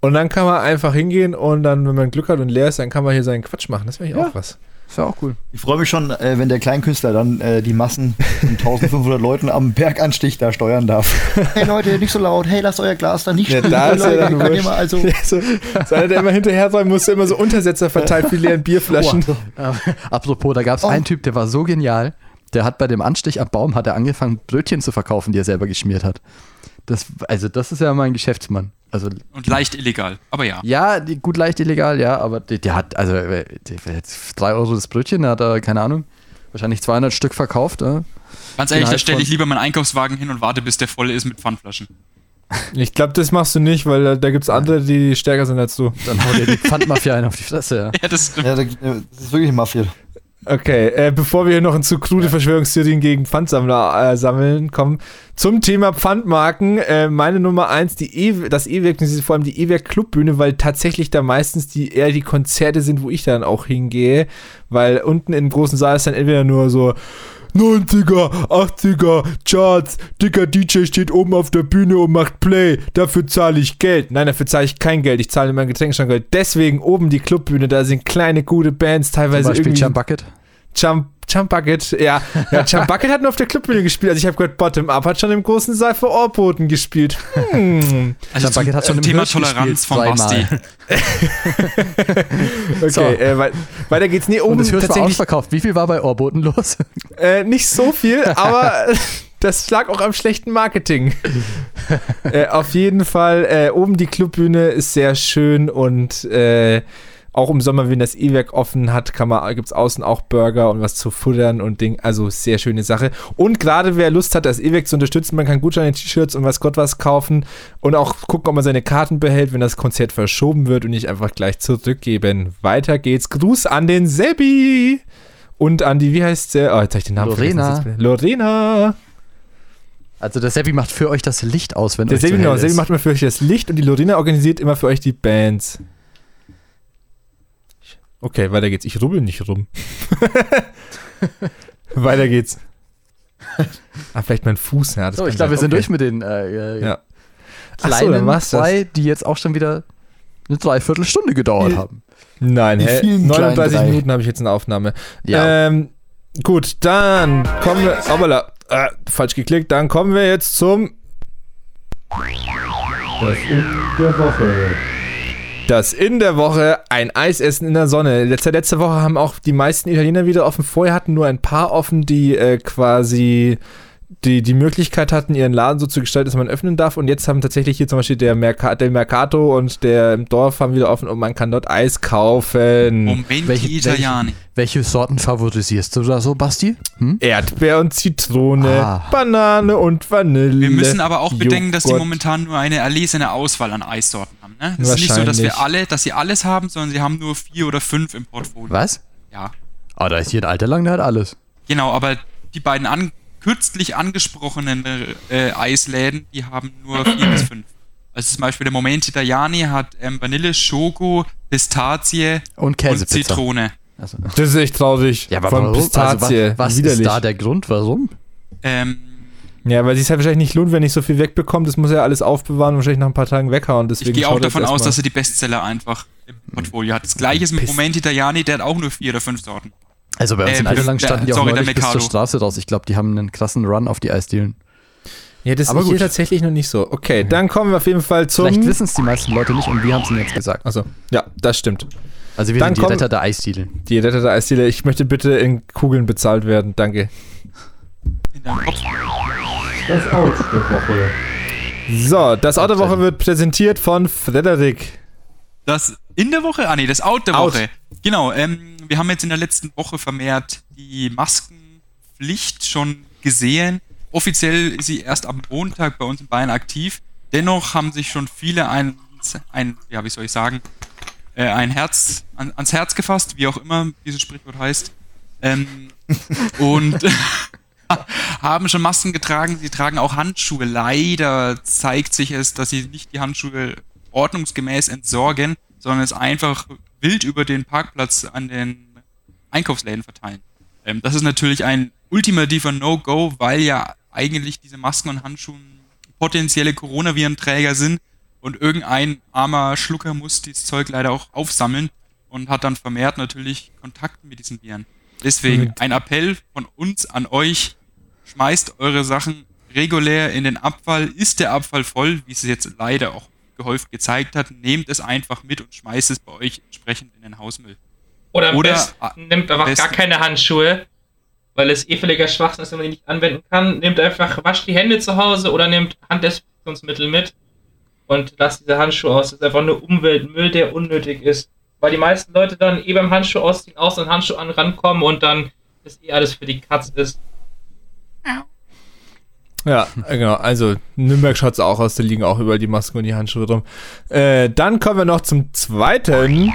und dann kann man einfach hingehen und dann, wenn man Glück hat und leer ist, dann kann man hier seinen Quatsch machen. Das wäre Ja. auch was. Ist ja auch cool. Ich freue mich schon, äh, wenn der Kleinkünstler dann äh, die Massen von 1500 Leuten am Berganstich da steuern darf. (laughs) Hey Leute, nicht so laut. Hey, lasst euer Glas da nicht Ja, stehen. da ist ja Leute, dann kann immer also (laughs) so, so einer, der immer hinterher sein musste, immer so Untersetzer verteilt wie leeren Bierflaschen. Äh, (laughs) apropos, da gab es Oh. einen Typ, der war so genial, der hat bei dem Anstich am Baum, hat er angefangen, Brötchen zu verkaufen, die er selber geschmiert hat. Das, also das ist ja mein Geschäftsmann. Also Und leicht illegal. Aber ja. Ja, die, gut leicht illegal, ja, aber der, der hat, also äh, der, jetzt 3 Euro das Brötchen, der hat er, keine Ahnung, wahrscheinlich 200 Stück verkauft. Ja. Ganz ehrlich, da stelle ich lieber meinen Einkaufswagen hin und warte, bis der voll ist mit Pfandflaschen. Ich glaube, das machst du nicht, weil da, da gibt es andere, die stärker sind als du. Dann haut er die Pfandmafia (laughs) einen auf die Fresse. Ja. Ja, das stimmt. Ja, da- das ist wirklich Mafia. Okay, äh, bevor wir hier noch in zu krude Verschwörungstheorien gegen Pfandsammler äh, sammeln kommen, zum Thema Pfandmarken, äh, meine Nummer eins, die e das E-Werk, vor allem die E-Werk Clubbühne, weil tatsächlich da meistens die eher die Konzerte sind, wo ich dann auch hingehe, weil unten im großen Saal ist dann entweder nur so 90er, 80er, Charts, dicker DJ steht oben auf der Bühne und macht Play, dafür zahle ich Geld. Nein, dafür zahle ich kein Geld, ich zahle mein Getränk Geld. Deswegen oben die Clubbühne, da sind kleine, gute Bands, Zum teilweise Beispiel irgendwie Jump Bucket. Jump, Jump Bucket, ja. ja Jump Bucket hat nur auf der Clubbühne gespielt. Also ich habe gehört, Bottom Up hat schon im großen Saal vor Ohrboten gespielt. Hm. Also Jump Bucket hat schon zum im Thema Hirsch Toleranz gespielt, von Basti. (laughs) Okay, So. äh, wei weiter geht's. Nee, Und oben das Hirsch war tatsächlich ausverkauft. Wie viel war bei Ohrboten los? (laughs) äh, nicht so viel, aber (laughs) das lag auch am schlechten Marketing. äh, auf jeden Fall, äh, oben die Clubbühne ist sehr schön und äh, auch im Sommer, wenn das E-Werk offen hat, kann man, gibt's außen auch Burger und was zu futtern und Ding. Also sehr schöne Sache. Und gerade wer Lust hat, das E-Werk zu unterstützen, man kann Gutscheine, T-Shirts und was Gott was kaufen und auch gucken, ob man seine Karten behält, wenn das Konzert verschoben wird und nicht einfach gleich zurückgeben. Weiter geht's. Gruß an den Sebi und an die, wie heißt der? Oh, jetzt habe ich den Namen Lorena. vergessen. Lorena. Also der Seppi macht für euch das Licht aus, wenn Der euch Sebi, zu genau, hell Sebi ist. macht immer für euch das Licht und die Lorena organisiert immer für euch die Bands. Okay, weiter geht's. Ich rubbel nicht rum. (laughs) weiter geht's. Ah, vielleicht mein Fuß, ja. Das So, ich glaube, wir sein. sind okay. durch mit den äh, äh, Ja. So, kleinen dann war's das. zwei, die jetzt auch schon wieder eine Dreiviertelstunde gedauert Die- haben. Nein, hä? vielen kleinen 39 drei. Minuten habe ich jetzt eine Aufnahme. Ja. Ähm, gut, dann kommen wir. Hoppala, äh, falsch geklickt. Dann kommen wir jetzt zum. Das in der Woche. Das in der Woche ein Eisessen in der Sonne. Letzte, letzte Woche haben auch die meisten Italiener wieder offen. Vorher hatten nur ein paar offen, die äh, quasi die, die Möglichkeit hatten, ihren Laden so zu gestalten, dass man öffnen darf. Und jetzt haben tatsächlich hier zum Beispiel der, Merca der Mercato und der im Dorf haben wieder offen und man kann dort Eis kaufen. Momenti Welche- Italiani. Welche Sorten favorisierst du da so, Basti? Hm? Erdbeer und Zitrone, Ah. Banane und Vanille. Wir müssen aber auch bedenken, dass die Joghurt. momentan nur eine erlesene Auswahl an Eissorten haben. Ne? Es ist nicht so, dass wir alle, dass sie alles haben, sondern sie haben nur vier oder fünf im Portfolio. Was? Ja, Ah, da ist hier ein alter lang, der hat alles. genau. Aber die beiden an, kürzlich angesprochenen äh, Eisläden, die haben nur vier bis fünf. Also zum Beispiel der Momenti Italiani hat ähm, Vanille, Schoko, Pistazie Und und. Zitrone. Also, Das ist echt traurig. ja, aber Von warum? Pistazie. Also, was was ist da der Grund? Warum? Ähm, Ja, weil sie es halt wahrscheinlich nicht lohnt, wenn ich so viel wegbekomme. Das muss ja alles aufbewahren und wahrscheinlich nach ein paar Tagen weghauen. Deswegen ich gehe auch davon aus, dass er die Bestseller einfach im Portfolio hat. Das gleiche ist mit Momenti Italiani, der hat auch nur vier oder fünf Sorten. Also bei uns Äh, in der- standen die auch sorry, der neulich bis zur. Straße raus. Ich glaube, die haben einen krassen Run auf die Eisdielen. Ja, das Aber ist hier gut. tatsächlich noch nicht so. Okay, dann kommen wir auf jeden Fall zum. Vielleicht wissen es die meisten Leute nicht und wir haben es ihnen jetzt gesagt. Also, ja, das stimmt. Also wir Dann sind die Retter der Eisdielen. Die rettete Eisdiele, ich möchte bitte in Kugeln bezahlt werden. Danke. In deinem Kopf. Das Out der Woche. So, das Auto der Woche wird präsentiert von Frederik. Das in der Woche? Ah nee, das Out der Out. Woche. Genau, ähm, wir haben jetzt in der letzten Woche vermehrt die Maskenpflicht schon gesehen. Offiziell ist sie erst am Montag bei uns in Bayern aktiv. Dennoch haben sich schon viele ein, ein ja, wie soll ich sagen, äh, ein Herz an, ans Herz gefasst, wie auch immer dieses Sprichwort heißt. Ähm, (laughs) und (laughs) haben schon Masken getragen, sie tragen auch Handschuhe. Leider zeigt sich es, dass sie nicht die Handschuhe ordnungsgemäß entsorgen, sondern es einfach wild über den Parkplatz an den Einkaufsläden verteilen. Ähm, das ist natürlich ein ultimativer No-Go, weil ja eigentlich diese Masken und Handschuhe potenzielle Coronavirenträger sind und irgendein armer Schlucker muss dieses Zeug leider auch aufsammeln und hat dann vermehrt natürlich Kontakt mit diesen Viren. Deswegen ein Appell von uns an euch, schmeißt eure Sachen regulär in den Abfall. Ist der Abfall voll, wie es jetzt leider auch gehäuft gezeigt hat, nehmt es einfach mit und schmeißt es bei euch entsprechend in den Hausmüll. Oder am Oder- besten nimmt einfach besten- gar keine Handschuhe, weil es eh völliger Schwachsinn ist, wenn man die nicht anwenden kann. Nehmt einfach, wascht die Hände zu Hause oder nehmt Handdesinfektionsmittel mit und lasst diese Handschuhe aus. Das ist einfach nur Umweltmüll, der unnötig ist. Weil die meisten Leute dann eh beim Handschuh ausziehen, aus und Handschuh an rankommen und dann ist eh alles für die Katz ist. Ja, genau. Also Nürnberg schaut es auch aus, da liegen auch überall die Masken und die Handschuhe drum. Äh, dann kommen wir noch zum zweiten.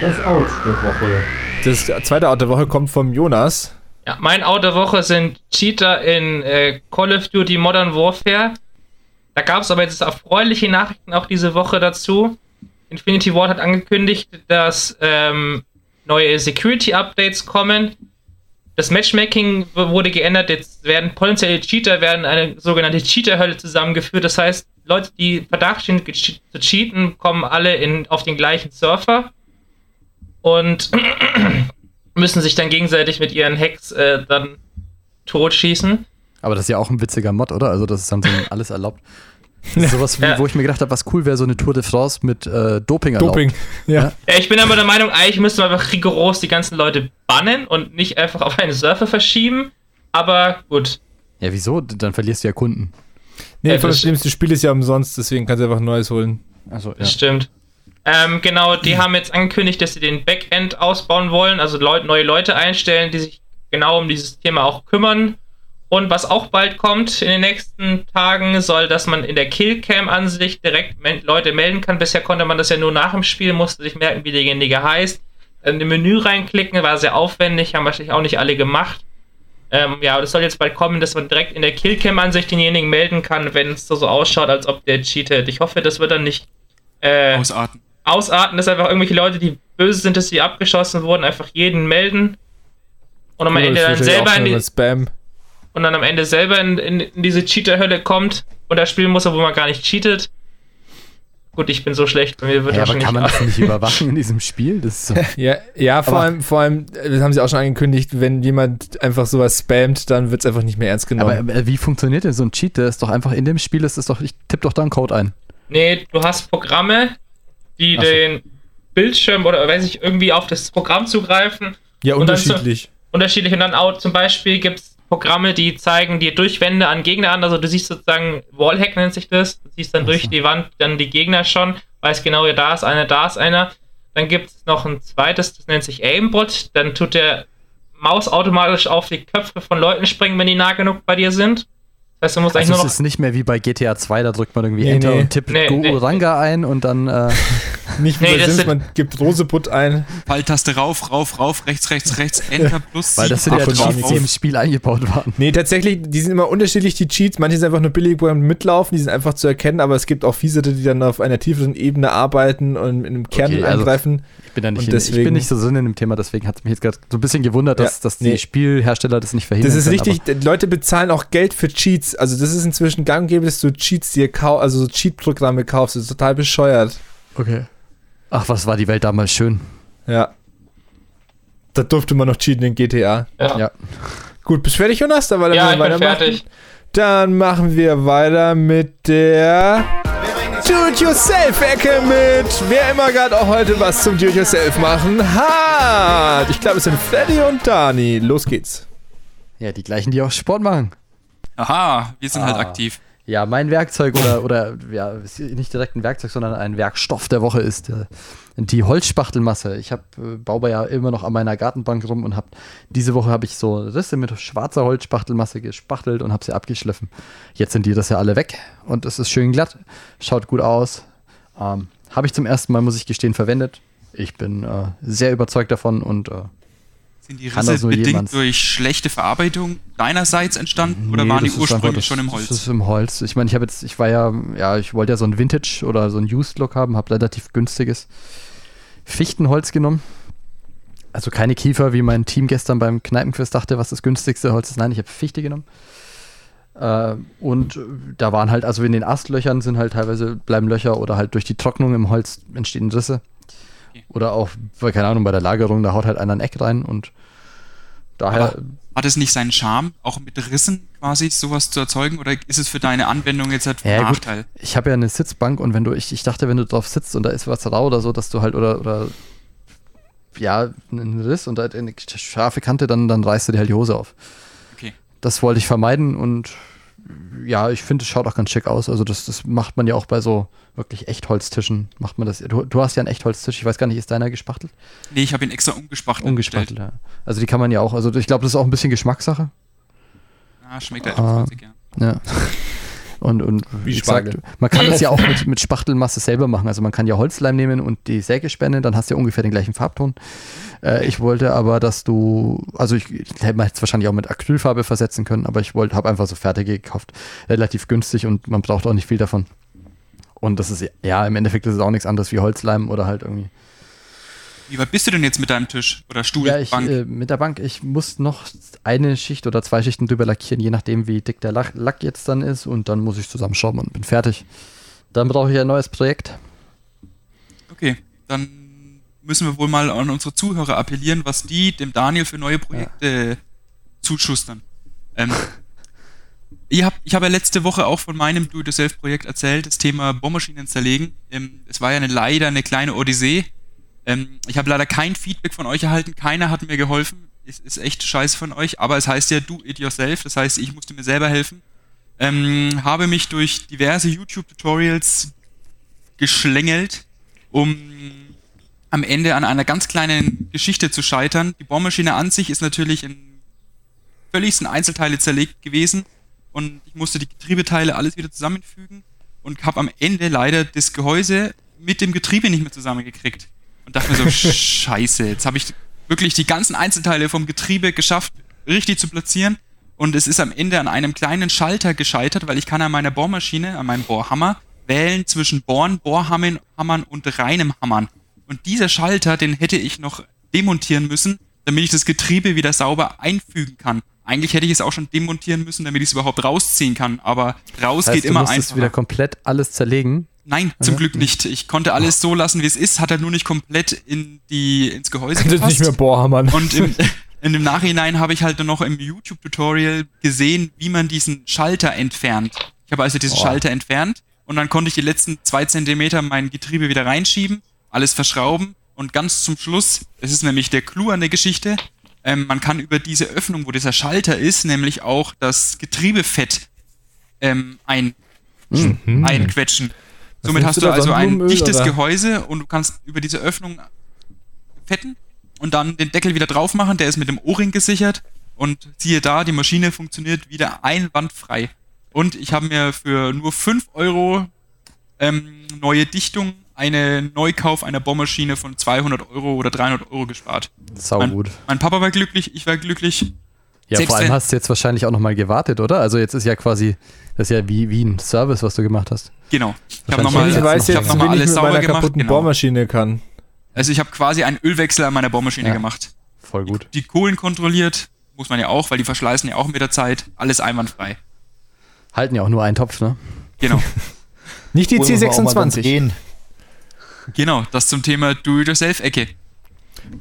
Das Out der Woche. Das zweite Auto der Woche kommt vom Jonas. Ja, mein Out der Woche sind Cheater in äh, Call of Duty Modern Warfare. Da gab es aber jetzt erfreuliche Nachrichten auch diese Woche dazu. Infinity Ward hat angekündigt, dass ähm, neue Security-Updates kommen. Das Matchmaking wurde geändert. Jetzt werden potenzielle Cheater werden eine sogenannte Cheater-Hölle zusammengeführt. Das heißt, Leute, die Verdacht geche- zu cheaten, kommen alle in, auf den gleichen Surfer und (clears throat) müssen sich dann gegenseitig mit ihren Hacks äh, dann totschießen. Aber das ist ja auch ein witziger Mod, oder? Also das ist dann so alles erlaubt. Sowas, wie, Ja. wo ich mir gedacht habe, was cool wäre, so eine Tour de France mit äh, Doping erlaubt. Doping. Ja. Ja, ich bin aber der Meinung, eigentlich müsste man einfach rigoros die ganzen Leute bannen und nicht einfach auf einen Surfer verschieben. Aber gut. Ja, wieso? Dann verlierst du ja Kunden. Nee, Ja, von das- schlimmste Spiel ist ja umsonst, deswegen kannst du einfach ein neues holen. Also, Das stimmt. Ähm, genau, die haben jetzt angekündigt, dass sie den Backend ausbauen wollen, also Leut, neue Leute einstellen, die sich genau um dieses Thema auch kümmern. Und was auch bald kommt in den nächsten Tagen, soll, dass man in der Killcam-Ansicht direkt men Leute melden kann. Bisher konnte man das ja nur nach dem Spiel, musste sich merken, wie derjenige heißt. In dem Menü reinklicken, war sehr aufwendig, haben wahrscheinlich auch nicht alle gemacht. Ähm, ja, aber das soll jetzt bald kommen, dass man direkt in der Killcam-Ansicht denjenigen melden kann, wenn es so, so ausschaut, als ob der cheatet. Ich hoffe, das wird dann nicht äh, Ausarten. ausarten, dass einfach irgendwelche Leute, die böse sind, dass sie abgeschossen wurden, einfach jeden melden und am Ende dann selber in die, Spam. Und dann am Ende selber in, in, in diese Cheater-Hölle kommt und da spielen muss, obwohl man gar nicht cheatet. Gut, ich bin so schlecht, bei mir wird Ja, aber wahrscheinlich kann man das (laughs) nicht überwachen in diesem Spiel? Das ist so, (laughs) Ja, ja vor, Aber- allem, vor allem, das haben sie auch schon angekündigt, wenn jemand einfach sowas spammt, dann wird es einfach nicht mehr ernst aber genommen. äh, wie funktioniert denn so ein Cheat? Der ist doch einfach in dem Spiel, ist es doch, ich tippe doch da einen Code ein. Nee, du hast Programme, die so. den Bildschirm oder weiß ich irgendwie auf das Programm zugreifen ja, und dann so- unterschiedlich. unterschiedlich und dann auch zum Beispiel gibt es Programme, die zeigen dir durch Wände an Gegner an. Also du siehst sozusagen, Wallhack nennt sich das. Du siehst dann durch die Wand dann die Gegner schon, weißt genau, ja, da ist einer, da ist einer. Dann gibt es noch ein zweites, das nennt sich Aimbot. Dann tut der Maus automatisch auf die Köpfe von Leuten springen, wenn die nah genug bei dir sind. Das heißt, du musst Also eigentlich es nur noch. ist nicht mehr wie bei GTA 2, da drückt man irgendwie Nee, Enter nee. und tippt Nee, nee. Go-Ranga ein und dann äh, (laughs) Nicht wie Nee, Sims, man gibt Rosebud ein. Pfeiltaste rauf, rauf, rauf, rechts, rechts, rechts, Enter (laughs) plus weil das sind ja Cheats, die im Spiel eingebaut waren. Nee, tatsächlich, die sind immer unterschiedlich, die Cheats. Manche sind einfach nur billig beim Mitlaufen, die sind einfach zu erkennen, aber es gibt auch Fiesere, die dann auf einer tieferen Ebene arbeiten und in einem Kern Okay, also angreifen. Ich bin, da nicht in, ich deswegen- bin nicht so drin in dem Thema, deswegen hat es mich jetzt gerade so ein bisschen gewundert, dass, Ja, dass die nee. Spielhersteller das nicht verhindern Das ist können, richtig, Leute bezahlen auch Geld für Cheats. Also das ist inzwischen gang und gäbe, dass du Cheats dir kaufst, also so Cheat-Programme kaufst. Das ist total bescheuert. Okay. Ach, was war die Welt damals schön. Ja. Da durfte man noch cheaten in GTA. Ja, Ja. Gut, bist du fertig, Jonas? Da wollen ja wir ich bin weitermachen. fertig. Dann machen wir weiter mit der Do-it-yourself-Ecke mit wer immer gerade auch heute was zum Do-it-yourself machen hat. Ich glaube, es sind Freddy und Dani. Los geht's. Ja, die gleichen, die auch Sport machen. Aha, wir sind halt Ah. aktiv. Ja, mein Werkzeug oder, oder ja, nicht direkt ein Werkzeug, sondern ein Werkstoff der Woche ist äh, die Holzspachtelmasse. Ich hab, äh, baue ja immer noch an meiner Gartenbank rum und habe diese Woche habe ich so Risse mit schwarzer Holzspachtelmasse gespachtelt und habe sie abgeschliffen. Jetzt sind die das ja alle weg und es ist schön glatt, schaut gut aus. Ähm, habe ich zum ersten Mal, muss ich gestehen, verwendet. Ich bin äh, sehr überzeugt davon und äh, Sind die Risse bedingt jemand. durch schlechte Verarbeitung deinerseits entstanden oder Nee, waren die ursprünglich schon im Holz? Das ist im Holz. Ich meine, ich habe jetzt, ich war ja, ja, ich wollte ja so ein Vintage oder so ein Used Look haben, habe relativ günstiges Fichtenholz genommen. Also keine Kiefer, wie mein Team gestern beim Kneipenquiz dachte, was das günstigste Holz ist. Nein, ich habe Fichte genommen. Äh, und da waren halt, also in den Astlöchern sind halt teilweise bleiben Löcher oder halt durch die Trocknung im Holz entstehen Risse. Oder auch, weil, keine Ahnung, bei der Lagerung, da haut halt einer ein Eck rein und daher. Aber hat es nicht seinen Charme, auch mit Rissen quasi sowas zu erzeugen oder ist es für deine Anwendung jetzt halt Ja, gut. Nachteil? Ich habe ja eine Sitzbank und wenn du, ich, ich dachte, wenn du drauf sitzt und da ist was rau oder so, dass du halt, oder, oder ja, einen Riss und halt eine scharfe Kante, dann, dann reißt du dir halt die Hose auf. Okay. Das wollte ich vermeiden und ja, ich finde, es schaut auch ganz schick aus. Also das, das macht man ja auch bei so wirklich Echtholztischen, macht man das. Du, du hast ja einen Echtholztisch, ich weiß gar nicht, ist deiner gespachtelt? Nee, ich habe ihn extra umgespachtelt. Ungespachtelt, ja. Also die kann man ja auch, also ich glaube, das ist auch ein bisschen Geschmackssache. Ah, schmeckt halt Ah. ah. ja. Ja. Und, und Wie wie gesagt, Spargel. man kann das ja auch mit, mit Spachtelmasse selber machen. Also man kann ja Holzleim nehmen und die Sägespäne, dann hast du ja ungefähr den gleichen Farbton. Äh, ich wollte aber, dass du, also ich, ich hätte man jetzt wahrscheinlich auch mit Acrylfarbe versetzen können, aber ich wollte, habe einfach so fertige gekauft. Relativ günstig und man braucht auch nicht viel davon. Und das ist, ja, im Endeffekt ist es auch nichts anderes wie Holzleim oder halt irgendwie. Wie weit bist du denn jetzt mit deinem Tisch oder Stuhl, Ja, ich, Bank? äh, mit der Bank, ich muss noch eine Schicht oder zwei Schichten drüber lackieren, je nachdem, wie dick der Lack, jetzt dann ist. Und dann muss ich zusammenschrauben und bin fertig. Dann brauche ich ein neues Projekt. Okay, dann müssen wir wohl mal an unsere Zuhörer appellieren, was die dem Daniel für neue Projekte zuschustern. Ähm, (laughs) ich habe ich hab ja letzte Woche auch von meinem Do-it-yourself-Projekt erzählt, das Thema Bohrmaschinen zerlegen. Ähm, es war ja eine, leider eine kleine Odyssee. Ähm, ich habe leider kein Feedback von euch erhalten, keiner hat mir geholfen. Es ist echt scheiße von euch, aber es heißt ja Do-it-yourself, das heißt, ich musste mir selber helfen. Ähm, habe mich durch diverse YouTube-Tutorials geschlängelt, um am Ende an einer ganz kleinen Geschichte zu scheitern. Die Bohrmaschine an sich ist natürlich in völligsten Einzelteile zerlegt gewesen und ich musste die Getriebeteile alles wieder zusammenfügen und habe am Ende leider das Gehäuse mit dem Getriebe nicht mehr zusammengekriegt und dachte mir so, scheiße, jetzt habe ich wirklich die ganzen Einzelteile vom Getriebe geschafft, richtig zu platzieren und es ist am Ende an einem kleinen Schalter gescheitert, weil ich kann an meiner Bohrmaschine, an meinem Bohrhammer, wählen zwischen Bohren, Bohrhammern Hammern und reinem Hammern. Und dieser Schalter, den hätte ich noch demontieren müssen, damit ich das Getriebe wieder sauber einfügen kann. Eigentlich hätte ich es auch schon demontieren müssen, damit ich es überhaupt rausziehen kann, aber raus Das heißt, geht du immer musstest einfacher. wieder komplett alles zerlegen. Nein, zum. Glück nicht. Ich konnte alles so lassen, wie es ist, hat er nur nicht komplett in die, ins Gehäuse Das ist nicht mehr gepasst. Bohrhammern. Und im, (laughs) in dem Nachhinein habe ich halt dann noch im YouTube-Tutorial gesehen, wie man diesen Schalter entfernt. Ich habe also diesen Boah. Schalter entfernt und dann konnte ich die letzten zwei Zentimeter mein Getriebe wieder reinschieben, alles verschrauben und ganz zum Schluss, das ist nämlich der Clou an der Geschichte, ähm, man kann über diese Öffnung, wo dieser Schalter ist, nämlich auch das Getriebefett ähm, ein, Mhm. einquetschen. Somit hast du du also ein dichtes oder? Gehäuse und du kannst über diese Öffnung fetten und dann den Deckel wieder drauf machen. Der ist mit dem O-Ring gesichert und siehe da, die Maschine funktioniert wieder einwandfrei. Und ich habe mir für nur 5 Euro ähm, neue Dichtung eine Neukauf einer Bohrmaschine von 200 Euro oder 300 Euro gespart. Sau Mein, gut. mein Papa war glücklich, ich war glücklich. Ja, Selbst vor allem wenn- hast du jetzt wahrscheinlich auch nochmal gewartet, oder? Also jetzt ist ja quasi, das ist ja wie, wie ein Service, was du gemacht hast. Genau. Ich habe nochmal ich jetzt weiß ich jetzt, hab wie noch mal ich alles mit sauber meiner gemacht. kaputten Genau. Bohrmaschine kann. Also ich habe quasi einen Ölwechsel an meiner Bohrmaschine Ja. gemacht. Voll gut. Die Kohlen kontrolliert, muss man ja auch, weil die verschleißen ja auch mit der Zeit. Alles einwandfrei. Halten ja auch nur einen Topf, ne? Genau. (laughs) Nicht die Wollen wir auch mal dann C26. drehen. genau, das zum Thema Do-it-yourself-Ecke.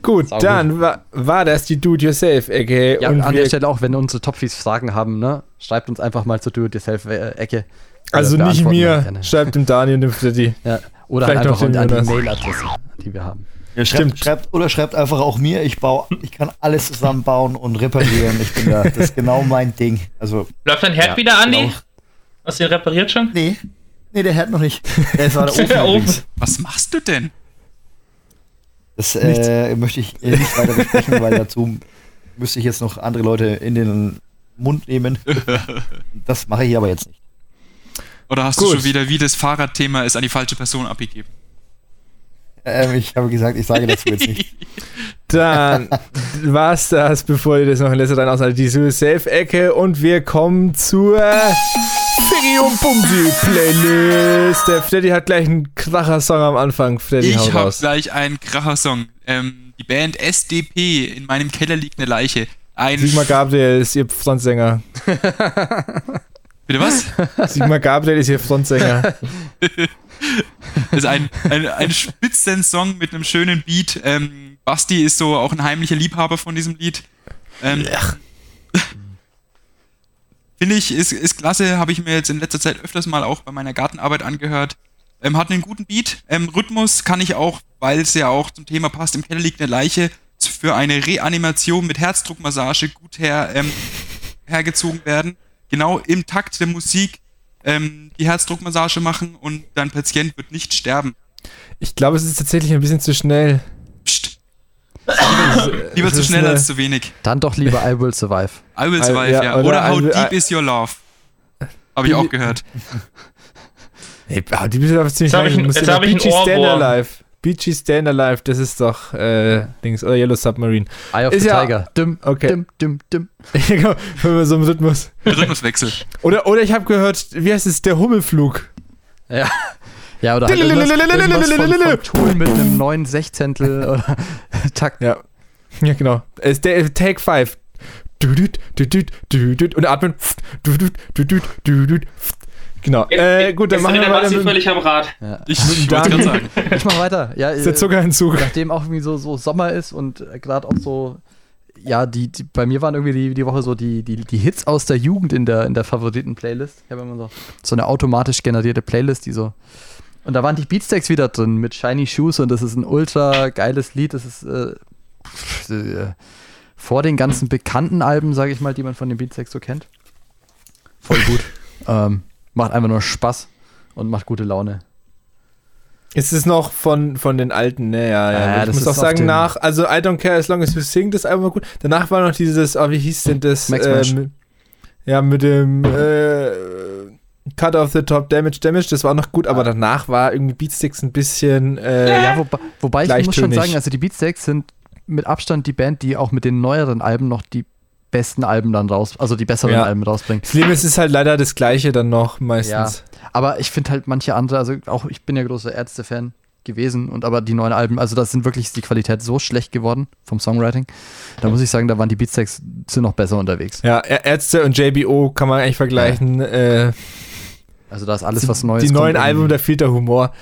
Gut, Sau gut. dann war, war das die Do-it-yourself-Ecke. Ja, und an der Stelle auch, wenn unsere Topfies Fragen haben, ne? Schreibt uns einfach mal zur Do-it-yourself-Ecke. also Wir nicht mir, schreibt dem Daniel und dem Freddy. (laughs) Ja. Oder Vielleicht halt einfach an die. Mailadresse, die wir haben. Ja, Stimmt. schreibt, schreibt, oder schreibt einfach auch mir, ich baue, ich kann alles zusammenbauen und reparieren. Ich bin da, das ist genau mein Ding. Also, Läuft dein Herd Ja, wieder, Andi? genau. Hast du ihn repariert schon? nee, nee, der Herd noch nicht. Der ist war der (laughs) Ofen. Was machst du denn? Das äh, möchte ich äh, nicht weiter besprechen, weil dazu müsste ich jetzt noch andere Leute in den Mund nehmen. (laughs) Das mache ich aber jetzt nicht. Oder hast Gut. du schon wieder, wie das Fahrradthema ist, an die falsche Person abgegeben? Ähm, ich habe gesagt, ich sage dazu jetzt nicht. (laughs) Dann war's das, bevor ihr das noch in letzter Zeit aushaltet, die Do-it-yourself-Ecke und wir kommen zur Figgy und Bumsi Playlist. Der Freddy hat gleich einen Kracher-Song am Anfang. Freddy, Ich habe gleich einen Kracher-Song. Ähm, die Band SDP, in meinem Keller liegt eine Leiche. Ein Sigmar Gabriel ist ihr Frontsänger. Bitte was? Sigmar Gabriel ist ihr Frontsänger. (laughs) Das (laughs) ist ein, ein, ein spitzen Song mit einem schönen Beat. Ähm, Basti ist so auch ein heimlicher Liebhaber von diesem Lied. Ähm, Finde ich, ist, ist klasse, habe ich mir jetzt in letzter Zeit öfters mal auch bei meiner Gartenarbeit angehört. Ähm, hat einen guten Beat. Ähm, Rhythmus kann ich auch, weil es ja auch zum Thema passt, im Keller liegt eine Leiche, für eine Reanimation mit Herzdruckmassage gut her, ähm, hergezogen werden. Genau im Takt der Musik ähm, die Herzdruckmassage machen und dein Patient wird nicht sterben. Ich glaube, es ist tatsächlich ein bisschen zu schnell. Psst. (laughs) Lieber, zu schnell als zu wenig. Dann doch lieber I Will Survive. I will I- survive, ja, ja. oder Oder, I How will- deep I- is your love? Habe ich auch gehört. (laughs) Hey, ah, die bist aber ziemlich Jetzt lang. ein- Du musst jetzt immer hab ich Stand Ohrwurm. Beachy Stand Alive, das ist doch äh, Dings. Oder Yellow Submarine. Eye of Ist the ja- Tiger. Dum, Okay. dum, dum, dum. Genau, wenn so im Rhythmus. Rhythmuswechsel. Oder, oder ich habe gehört, wie heißt es, der Hummelflug. Ja. Ja, oder halt irgendwas, irgendwas von, von mit einem neuen Sechzehntel oder Takt. Ja. Ja, genau. Ist der Take 5. Dudut, dudut, dudut, Und atmen. Genau. Äh, gut, dann machen ist wir der weiter mit, völlig am Rad. Ja. Ich, ich wollte gerade sagen. (laughs) Ich mach weiter. Ja, ist der äh, Zuckerentzug. nachdem auch irgendwie so, so Sommer ist und gerade auch so, ja, die, die, bei mir waren irgendwie die, die Woche so die, die, die Hits aus der Jugend in der, in der Favoriten-Playlist. Ich habe immer so, so eine automatisch generierte Playlist, die so. Und da waren die Beatsteaks wieder drin mit Shiny Shoes und das ist ein ultra geiles Lied. Das ist äh, pff, äh, vor den ganzen bekannten Alben, sage ich mal, die man von den Beatsteaks so kennt. Voll gut. (laughs) ähm, macht einfach nur Spaß und macht gute Laune. Ist es noch von, von den alten, ne? Ja, ja. Ja, ich muss auch sagen, nach, also I don't care as long as you sing, das war gut. Danach war noch dieses, oh, wie hieß denn das? Ähm, ja, mit dem äh, Cut off the Top Damage Damage, das war noch gut, aber danach war irgendwie Beatsticks ein bisschen. Äh, Ja, wobei, wobei ich muss schon sagen, also die Beatsteaks sind mit Abstand die Band, die auch mit den neueren Alben noch die besten Alben dann raus, also die besseren Ja. Alben rausbringt. Das Leben ist, halt leider das Gleiche dann noch meistens. Aber ich finde halt manche andere, also auch ich bin ja großer Ärzte-Fan gewesen und aber die neuen Alben, also das sind wirklich die Qualität so schlecht geworden vom Songwriting. Da muss ich sagen, da waren die Beatsteaks sind noch besser unterwegs. Ja, Ärzte und JBO kann man eigentlich vergleichen. Äh, Also da ist alles was Neues. die neuen Alben, da fehlt der Humor.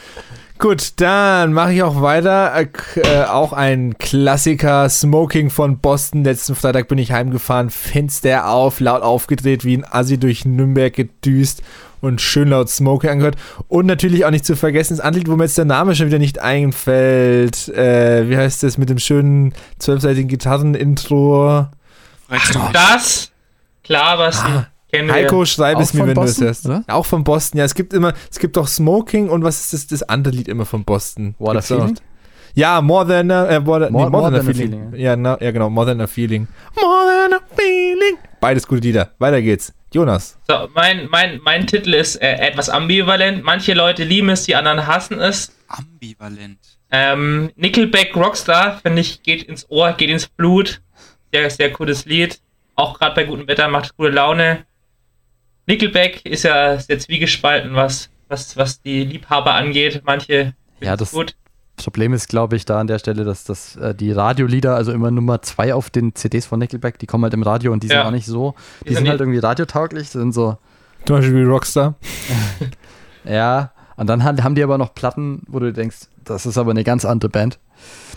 Gut, dann mache ich auch weiter. Äh, auch ein Klassiker, Smoking von Boston. Letzten Freitag bin ich heimgefahren, Fenster auf, laut aufgedreht, wie ein Assi durch Nürnberg gedüst und schön laut Smoking angehört. Und natürlich auch nicht zu vergessen, das Anlied, wo mir jetzt der Name schon wieder nicht einfällt. Äh, wie heißt das mit dem schönen zwölfseitigen Gitarren-Intro? Fragst du mich? Das, klar, was Ah. Heiko, schreib Auch es mir, wenn Boston, du es hörst. oder? Auch von Boston, ja. Es gibt immer, es gibt doch Smoking und was ist das, das andere Lied immer von Boston? What a Gibt's noch? Feeling? Ja, More Than a, äh, more, nee, More- more More than a Than a Feeling. Feeling, Ja, na, ja, genau, More Than a Feeling. More Than a Feeling. Beides gute Lieder. Weiter geht's. Jonas. So, mein, mein, mein Titel ist äh, etwas ambivalent. Manche Leute lieben es, die anderen hassen es. Ambivalent. Ähm, Nickelback Rockstar, finde ich, geht ins Ohr, geht ins Blut. Sehr, sehr cooles Lied. Auch gerade bei gutem Wetter macht gute Laune. Nickelback ist ja sehr zwiegespalten, was, was, was die Liebhaber angeht. Manche Ja, das- gut. Problem ist, glaube ich, da an der Stelle, dass das äh, die Radiolieder, also immer Nummer zwei auf den CDs von Nickelback, die kommen halt im Radio und die sind Ja. auch nicht so. Die, Die sind sind halt irgendwie radiotauglich, sind so, Zum Beispiel wie Rockstar. (laughs) ja. Und dann haben die aber noch Platten, wo du denkst, das ist aber eine ganz andere Band.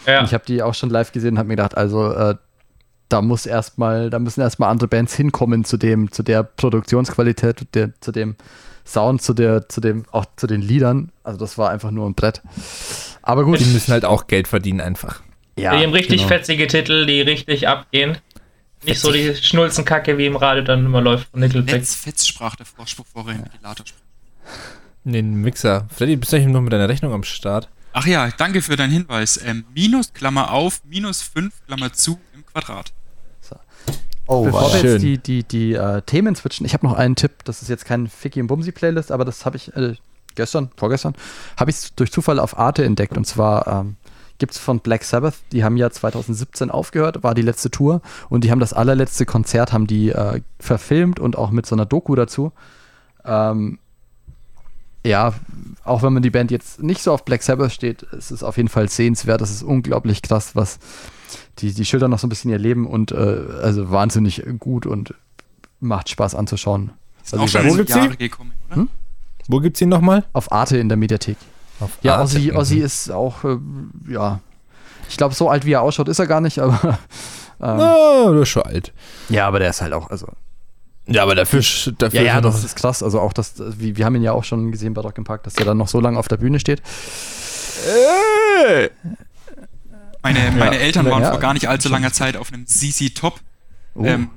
Ja. Ich habe die auch schon live gesehen und habe mir gedacht, also äh, da muss erstmal, da müssen erstmal andere Bands hinkommen zu dem, zu der Produktionsqualität, der, zu dem Sound, zu der, zu dem, auch zu den Liedern. Also das war einfach nur ein Brett. Aber gut. Die müssen halt auch Geld verdienen einfach. ja, die haben richtig genau. fetzige Titel, die richtig abgehen. Nicht so die Schnulzenkacke, wie im Radio dann immer läuft von Nickelback. Fetz, Fetz sprach der Vorspruch vorhin, Ventilator. Den Mixer. Freddy, bist du eigentlich noch mit deiner Rechnung am Start? Ach ja, danke für deinen Hinweis. Ähm, minus, Klammer auf, minus 5, Klammer zu im Quadrat. Oh, Bevor wir jetzt die, die, die äh, Themen switchen, ich habe noch einen Tipp. Das ist jetzt kein Ficky und Bumsi Playlist, aber das habe ich äh, gestern, vorgestern, habe ich durch Zufall auf Arte entdeckt. Und zwar ähm, gibt es von Black Sabbath, die haben ja 2017 aufgehört, war die letzte Tour. Und die haben das allerletzte Konzert, haben die äh, verfilmt und auch mit so einer Doku dazu. Ähm, ja, auch wenn man die Band jetzt nicht so auf Black Sabbath steht, ist es auf jeden Fall sehenswert. Das ist unglaublich krass, was die, die schildern noch so ein bisschen ihr Leben und äh, also wahnsinnig gut und macht Spaß anzuschauen. Ist Also auch schon wo gibt's? Jahre gekommen, oder? Hm? Wo gibt's ihn nochmal? Auf Arte in der Mediathek. Auf Ja, Arte. Ozzy, Mhm. Ozzy ist auch, äh, ja, ich glaube, so alt wie er ausschaut, ist er gar nicht, aber (laughs) ähm, Ah, du ist schon alt. ja, aber der ist halt auch, also Ja, aber dafür, sch- dafür ja, ja, ist er das ist krass. Also auch das, wir, wir haben ihn ja auch schon gesehen bei Rock im Park, dass er dann noch so lange auf der Bühne steht. Äh, Meine, meine Eltern waren Ja, vor gar nicht allzu langer Zeit auf einem CC Top Oh. ähm,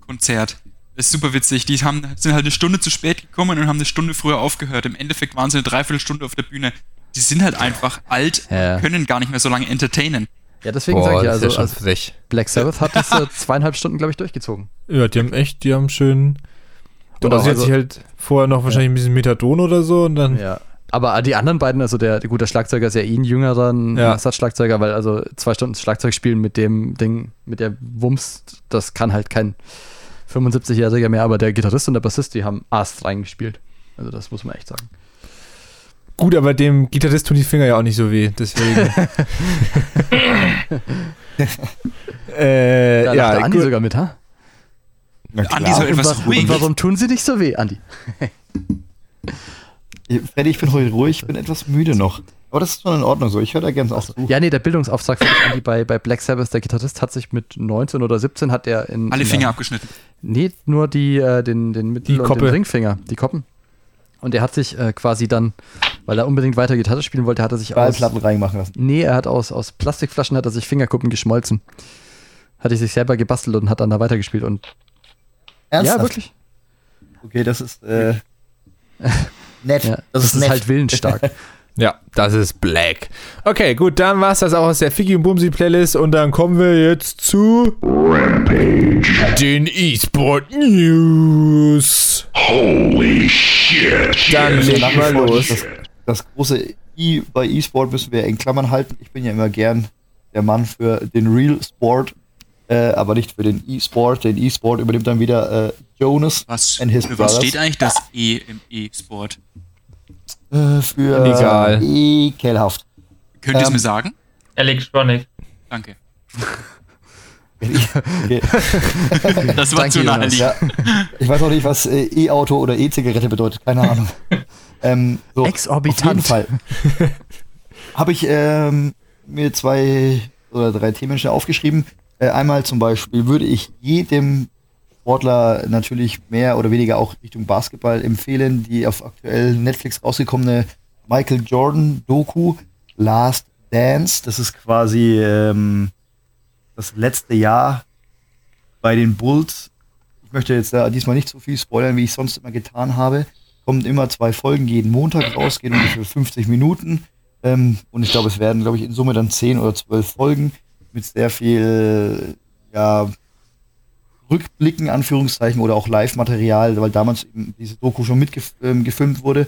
Konzert. Das ist super witzig. Die haben, sind halt eine Stunde zu spät gekommen und haben eine Stunde früher aufgehört. Im Endeffekt waren sie eine Dreiviertelstunde auf der Bühne. Die sind halt einfach alt, Ja. können gar nicht mehr so lange entertainen. Ja, deswegen sage ich ja, ist ja also, also frech. Black Sabbath hat das (laughs) äh, zweieinhalb Stunden, glaube ich, durchgezogen. Ja, die haben echt, die haben schön. Genau, Oder sie hat also- sich halt vorher noch wahrscheinlich ein bisschen Methadon oder so und dann. Ja. Aber die anderen beiden, also der, der gute Schlagzeuger ist ja eh ein jüngerer Ja. Ersatzschlagzeuger, weil also zwei Stunden Schlagzeug spielen mit dem Ding, mit der Wumms, das kann halt kein 75-Jähriger mehr, aber der Gitarrist und der Bassist, die haben Ast reingespielt. Also das muss man echt sagen. Gut, aber dem Gitarrist tun die Finger ja auch nicht so weh, deswegen. (laughs) äh, Da ja, lacht der Andi gut. sogar mit, ha? Na Andi klar. soll etwas ruhig. und warum tun sie nicht so weh, Andi? (laughs) Freddy, ich bin heute ruhig, ich bin etwas müde noch. Aber das ist schon in Ordnung so. Ich höre da gerne auch zu. Ja, nee, der Bildungsauftrag für dich, Andi, bei, bei Black Sabbath, der Gitarrist hat sich mit 19 oder 17 hat er in. Alle in Finger der- abgeschnitten. Nee, nur die, äh, den, den Mittel- Die und Koppe. den Ringfinger, die Koppen. Und er hat sich äh, quasi dann, weil er unbedingt weiter Gitarre spielen wollte, hat er sich aus. Stahlplatten reinmachen lassen. Nee, er hat aus, aus Plastikflaschen hat er sich Fingerkuppen geschmolzen. Hatte sich selber gebastelt und hat dann da weitergespielt. Und Ernsthaft? ja, wirklich. Okay, das ist äh, (laughs) nett. Ja, das, ist, nett. halt willensstark. (laughs) Ja, das ist Black. Okay, gut, dann war's das auch aus der Figgy und Bumsi Playlist und dann kommen wir jetzt zu den E-Sport News. Holy shit. Dann leg nach wie mal vor los. Das, das große I bei E-Sport müssen wir in Klammern halten. Ich bin ja immer gern der Mann für den Real Sport, äh, aber nicht für den E-Sport. Den E-Sport übernimmt dann wieder äh, Jonas Was, and his für was steht eigentlich das E im E-Sport? Äh, für Egal. ekelhaft. Könnt ihr es Ähm, mir sagen? Electronic. Danke. Okay. (laughs) Das war Danke, zu naheliegend. Ja, ich weiß auch nicht, was äh, E-Auto oder E-Zigarette bedeutet. Keine Ahnung. (laughs) ähm, so, Exorbitant. Auf jeden Fall. (laughs) Habe ich ähm, mir zwei oder drei Themen schnell aufgeschrieben. Äh, einmal zum Beispiel würde ich jedem Sportler natürlich mehr oder weniger auch Richtung Basketball empfehlen, die auf aktuell Netflix rausgekommene Michael Jordan Doku Last Dance. Das ist quasi ähm, das letzte Jahr bei den Bulls. Ich möchte jetzt äh, diesmal nicht so viel spoilern, wie ich sonst immer getan habe. Kommen immer zwei Folgen jeden Montag raus, gehen ungefähr 50 Minuten. Ähm, und ich glaube, es werden, glaube ich, in Summe dann 10 oder 12 Folgen mit sehr viel ja, Rückblicken, Anführungszeichen, oder auch Live-Material, weil damals eben diese Doku schon mitgefilmt ähm, wurde.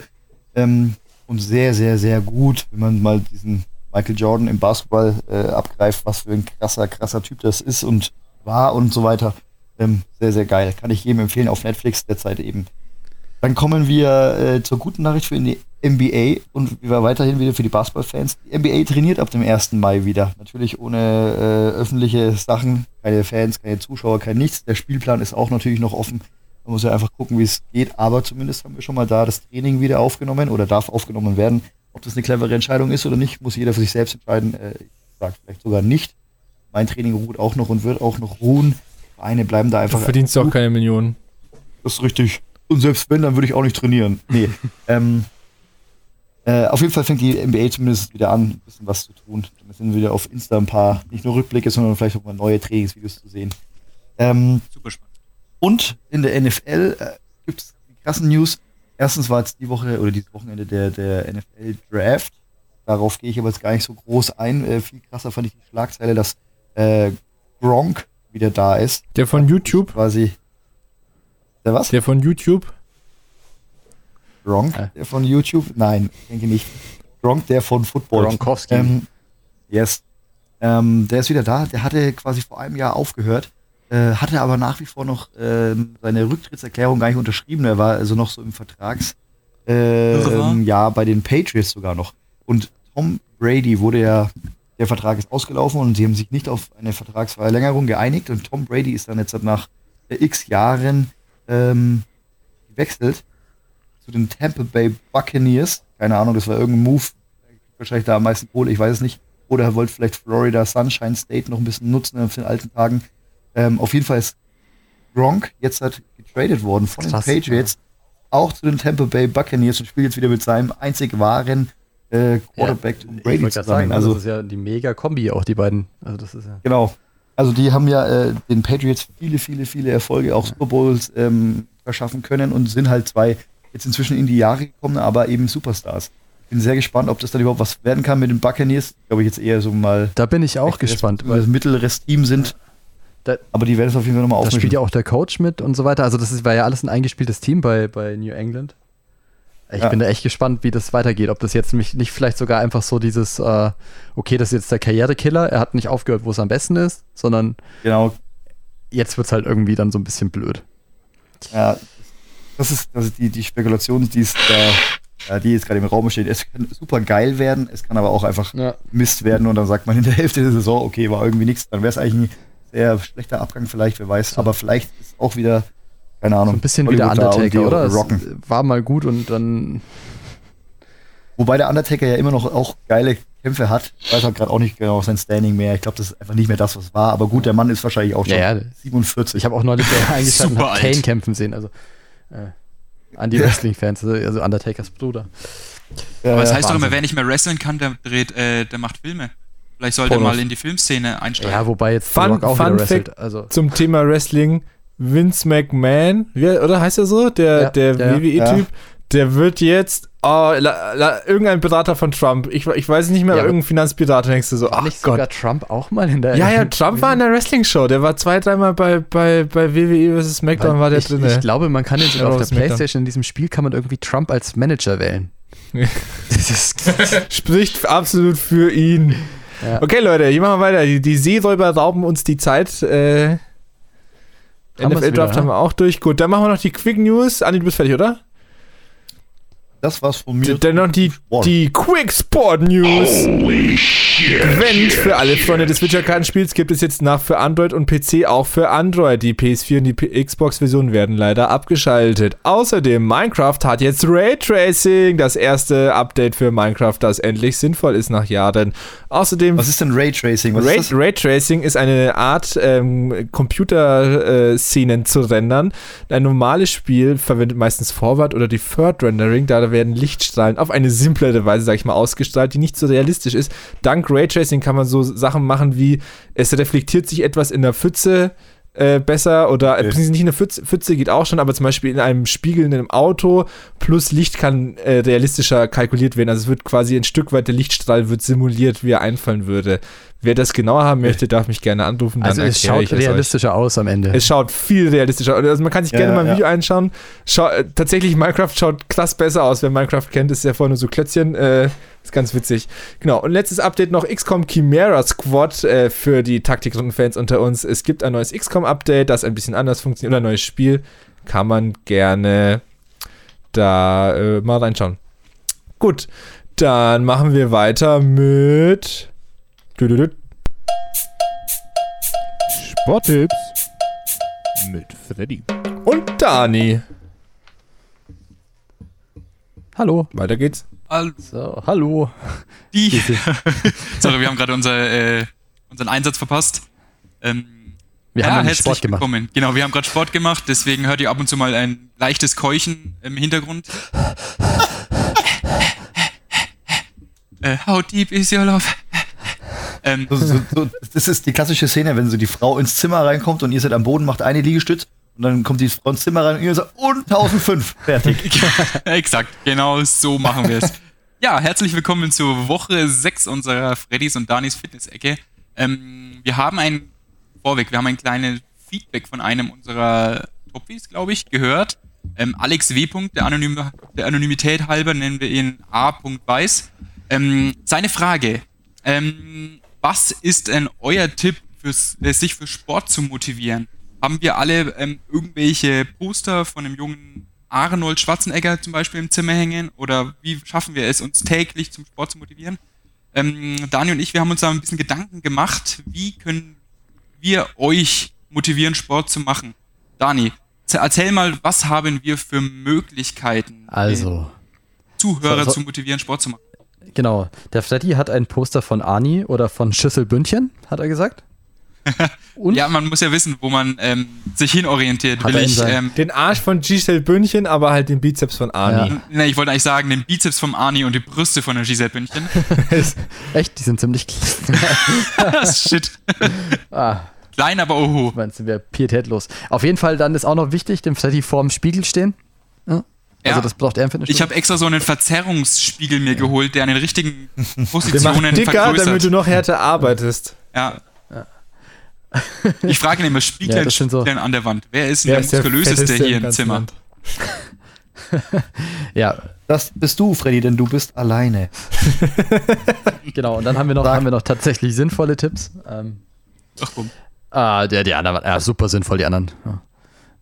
Ähm, und sehr, sehr, sehr gut, wenn man mal diesen Michael Jordan im Basketball äh, abgreift, was für ein krasser, krasser Typ das ist und war und so weiter. Ähm, sehr, sehr geil. Kann ich jedem empfehlen auf Netflix derzeit eben. Dann kommen wir äh, zur guten Nachricht für die NBA und wir weiterhin wieder für die Basketballfans. Die NBA trainiert ab dem 1. Mai wieder. Natürlich ohne äh, öffentliche Sachen, keine Fans, keine Zuschauer, kein nichts. Der Spielplan ist auch natürlich noch offen. Man muss ja einfach gucken, wie es geht. Aber zumindest haben wir schon mal da das Training wieder aufgenommen oder darf aufgenommen werden. Ob das eine clevere Entscheidung ist oder nicht, muss jeder für sich selbst entscheiden. Äh, ich sage vielleicht sogar nicht. Mein Training ruht auch noch und wird auch noch ruhen. Vereine bleiben da einfach. Du verdienst doch keine Millionen. Das ist richtig. Und selbst wenn, dann würde ich auch nicht trainieren. Nee. (laughs) ähm, äh, auf jeden Fall fängt die NBA zumindest wieder an, ein bisschen was zu tun. Dann sind wieder auf Insta ein paar, nicht nur Rückblicke, sondern vielleicht auch mal neue Trainingsvideos zu sehen. Ähm, Super spannend. und in der NFL äh, gibt es krassen News. Erstens war jetzt die Woche oder dieses Wochenende der, der NFL Draft. Darauf gehe ich aber jetzt gar nicht so groß ein. Äh, viel krasser fand ich die Schlagzeile, dass äh, Gronk wieder da ist. Der von YouTube? Quasi. Der was? Der von YouTube? Gronk, Äh. der von YouTube? Nein, ich denke nicht. Gronk, der von Football. Gronkowski. Ähm, yes. Ähm, der ist wieder da. Der hatte quasi vor einem Jahr aufgehört, äh, hatte aber nach wie vor noch ähm, seine Rücktrittserklärung gar nicht unterschrieben. Er war also noch so im Vertrags äh, ähm, ja bei den Patriots sogar noch. Und Tom Brady wurde ja, der Vertrag ist ausgelaufen und sie haben sich nicht auf eine Vertragsverlängerung geeinigt und Tom Brady ist dann jetzt nach äh, x Jahren ähm, gewechselt zu den Tampa Bay Buccaneers. Keine Ahnung, das war irgendein Move. Wahrscheinlich da am meisten Kohle, ich weiß es nicht. Oder er wollte vielleicht Florida Sunshine State noch ein bisschen nutzen auf den alten Tagen. Ähm, auf jeden Fall ist Gronk jetzt halt getradet worden von Krass, den Patriots, auch zu den Tampa Bay Buccaneers und spielt jetzt wieder mit seinem einzig wahren äh, Quarterback Tom ich Brady gerade zusammen. sagen, also das ist ja die Mega-Kombi auch, die beiden. Also das ist ja. Genau. Also die haben ja äh, den Patriots viele, viele, viele Erfolge, auch Super Bowls ähm, verschaffen können und sind halt zwei jetzt inzwischen in die Jahre gekommen, aber eben Superstars. Bin sehr gespannt, ob das dann überhaupt was werden kann mit den Buccaneers. Glaube ich jetzt eher so mal Da bin ich auch gespannt, weil das mittleres Team sind. Da- aber die werden es auf jeden Fall nochmal da aufmischen. spielt ja auch der Coach mit und so weiter. Also das ist, war ja alles ein eingespieltes Team bei, bei New England. Ich Ja. bin da echt gespannt, wie das weitergeht. Ob das jetzt mich nicht vielleicht sogar einfach so dieses, äh, okay, das ist jetzt der Karrierekiller, er hat nicht aufgehört, wo es am besten ist, sondern Genau. jetzt wird es halt irgendwie dann so ein bisschen blöd. Ja, das ist, das ist die, die Spekulation, die ist da, ja, die jetzt gerade im Raum steht. Es kann super geil werden, es kann aber auch einfach Ja. Mist werden und dann sagt man in der Hälfte der Saison, okay, war irgendwie nichts. Dann wäre es eigentlich ein sehr schlechter Abgang vielleicht, wer weiß. Aber vielleicht ist auch wieder, keine Ahnung, So ein bisschen wie der Undertaker, oder? Es Rocken. war mal gut und dann. Wobei der Undertaker ja immer noch auch geile Kämpfe hat. Ich weiß halt gerade auch nicht genau sein Standing mehr. Ich glaube, das ist einfach nicht mehr das, was war. Aber gut, der Mann ist wahrscheinlich auch schon Ja, ja. 47. Ich habe auch neulich äh, (laughs) eingeschaltet und. Kane kämpfen sehen. Also äh, an die Wrestling-Fans, also, also Undertakers Bruder. Ja, Aber es ja. heißt doch immer, wer nicht mehr wresteln kann, der dreht, äh, der macht Filme. Vielleicht sollte er Pornos. mal in die Filmszene einsteigen. Ja, wobei jetzt The Fun- Rock auch Fun wieder wrestelt. Also Zum Thema Wrestling, Vince McMahon, wie, oder heißt er so? Der, Ja, der ja, ja. WWE-Typ, der wird jetzt, oh, la, la, irgendein Berater von Trump. Ich, ich weiß nicht mehr, Ja, irgendein Finanzberater, denkst du so, ach nicht Gott. sogar Trump auch mal in der. Ja, ja, Trump war in der Wrestling-Show. Der war zwei, dreimal bei, bei, bei WWE vs. SmackDown, war der ich, drin. ich glaube, man kann jetzt Ja, auf der Smackdown. Playstation in diesem Spiel kann man irgendwie Trump als Manager wählen. Das (laughs) Spricht absolut für ihn. ja. Okay, Leute, hier machen wir weiter. Die, die Seeräuber rauben uns die Zeit. Äh, NFL-Draft wieder, haben wir auch durch. Gut, dann machen wir noch die Quick News. Andi, du bist fertig, oder? Das war's von mir. Dann noch die, die Quick Sport News. Gwent für alle Freunde des Witcher-Kartenspiels gibt es jetzt nach für Android und PC auch für Android. Die PS4 und die P- Xbox-Version werden leider abgeschaltet. Außerdem, Minecraft hat jetzt Raytracing, das erste Update für Minecraft, das endlich sinnvoll ist nach Jahren. Außerdem Was ist denn Raytracing? Was Ray, ist das? Raytracing ist eine Art, ähm, Computerszenen zu rendern. Ein normales Spiel verwendet meistens Forward- oder Deferred Rendering, da werden Lichtstrahlen auf eine simplere Weise, sag ich mal, ausgestrahlt, die nicht so realistisch ist. Dank Raytracing kann man so Sachen machen wie, es reflektiert sich etwas in der Pfütze äh, besser oder äh, nicht in der Pfütze, Pfütze geht auch schon, aber zum Beispiel in einem Spiegel in einem Auto plus Licht kann äh, realistischer kalkuliert werden. Also es wird quasi ein Stück weit der Lichtstrahl wird simuliert, wie er einfallen würde. Wer das genauer haben möchte, darf mich gerne anrufen. Also es schaut ich es realistischer aus am Ende. Es schaut viel realistischer aus. Also man kann sich Ja, gerne mal ein ja. Video einschauen. Schau, äh, tatsächlich, Minecraft schaut krass besser aus. Wer Minecraft kennt, ist ja nur so Klötzchen. Äh, ist ganz witzig. Genau. Und letztes Update noch XCOM Chimera Squad äh, für die Taktikrundenfans unter uns. Es gibt ein neues XCOM-Update, das ein bisschen anders funktioniert. Oder ein neues Spiel. Kann man gerne da äh, mal reinschauen. Gut. Dann machen wir weiter mit. Sporttipps mit Freddy. Und Dani. Hallo. Weiter geht's. So, hallo. Die. (laughs) Sorry, wir haben gerade unser, äh, unseren Einsatz verpasst. Ähm, Wir haben nämlich Sport gemacht. willkommen. Genau, wir haben gerade Sport gemacht, deswegen hört ihr ab und zu mal ein leichtes Keuchen im Hintergrund. (laughs) äh, how deep is your love? Ähm, So, so, so, das ist die klassische Szene, wenn so die Frau ins Zimmer reinkommt und ihr seid am Boden, macht eine Liegestütz und dann kommt die Frau ins Zimmer rein und ihr sagt, und 1005. (laughs) Fertig. Exakt, genau so machen wir es. ja, herzlich willkommen zur Woche 6 unserer Freddys und Danis Fitness-Ecke. Ähm, wir haben ein, vorweg, wir haben ein kleines Feedback von einem unserer Toppies, glaube ich, gehört. Ähm, Alex W. Der, Anonym, der Anonymität halber nennen wir ihn A. Weiß. Ähm, seine Frage, ähm, was ist denn euer Tipp, fürs, äh, sich für Sport zu motivieren? Haben wir alle ähm, irgendwelche Poster von einem jungen Arnold Schwarzenegger zum Beispiel im Zimmer hängen? Oder wie schaffen wir es, uns täglich zum Sport zu motivieren? Ähm, Dani und ich, wir haben uns da ein bisschen Gedanken gemacht, wie können wir euch motivieren, Sport zu machen? Dani, erzähl mal, was haben wir für Möglichkeiten, Also, Zuhörer So- so- zu motivieren, Sport zu machen? Genau. Der Freddy hat ein Poster von Ani oder von Schüssel Bündchen, hat er gesagt. Und (laughs) Ja, man muss ja wissen, wo man ähm, sich hinorientiert. Hat Will ich, ähm, Den Arsch von Giselle Bündchen, aber halt den Bizeps von Arnie. Ja. ne, ich wollte eigentlich sagen, den Bizeps vom Arni und die Brüste von der Giselle Bündchen. (laughs) echt, die sind ziemlich klein. (laughs) Shit. ah, Klein, aber oho. meinst du, wäre pietätlos. Auf jeden Fall, dann ist auch noch wichtig, dem Freddy vorm Spiegel stehen. Ja. Also Ja. das braucht er im Fitnessstudio. Ich habe extra so einen Verzerrungsspiegel mir geholt, der an den richtigen Der (laughs) macht Positionen dicker, damit du vergrößert. noch härter arbeitest. Ja. Ich frage ihn immer, Spiegel Ja, das sind so- Spiegeln an der Wand. Wer ist denn Wer der ist muskulöseste hier im Zimmer? Land? (laughs) ja, Das bist du, Freddy, denn du bist alleine. (laughs) genau. Und dann haben wir noch, Sag. haben wir noch tatsächlich sinnvolle Tipps. Ähm, Ach komm. Ah, der, die anderen, ja, super sinnvoll, die anderen.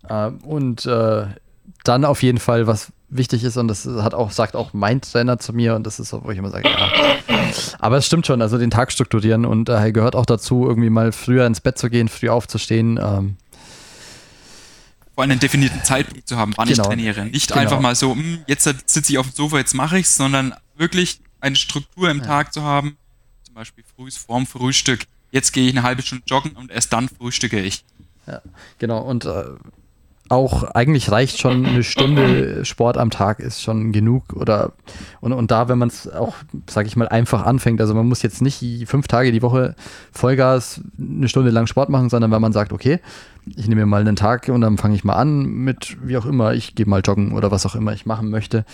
Ja. Ähm, und äh, dann auf jeden Fall, was wichtig ist, und das hat auch, sagt auch mein Trainer zu mir, und das ist so, wo ich immer sage, ja. Aber es stimmt schon, also den Tag strukturieren und äh, gehört auch dazu, irgendwie mal früher ins Bett zu gehen, früh aufzustehen. Ähm, Vor allem einen definierten Zeitpunkt zu haben, wann ich Genau. trainiere. Nicht Genau. einfach mal so, hm, jetzt sitze ich auf dem Sofa, jetzt mache ich's, sondern wirklich eine Struktur im Tag zu haben. Zum Beispiel früh vorm Frühstück. Jetzt gehe ich eine halbe Stunde joggen und erst dann frühstücke ich. genau, und äh, auch eigentlich reicht schon eine Stunde Sport am Tag ist schon genug oder und, und da, wenn man es auch, sag ich mal, einfach anfängt, also man muss jetzt nicht fünf Tage die Woche Vollgas eine Stunde lang Sport machen, sondern wenn man sagt, okay, ich nehme mir mal einen Tag und dann fange ich mal an mit, wie auch immer, ich gehe mal joggen oder was auch immer ich machen möchte.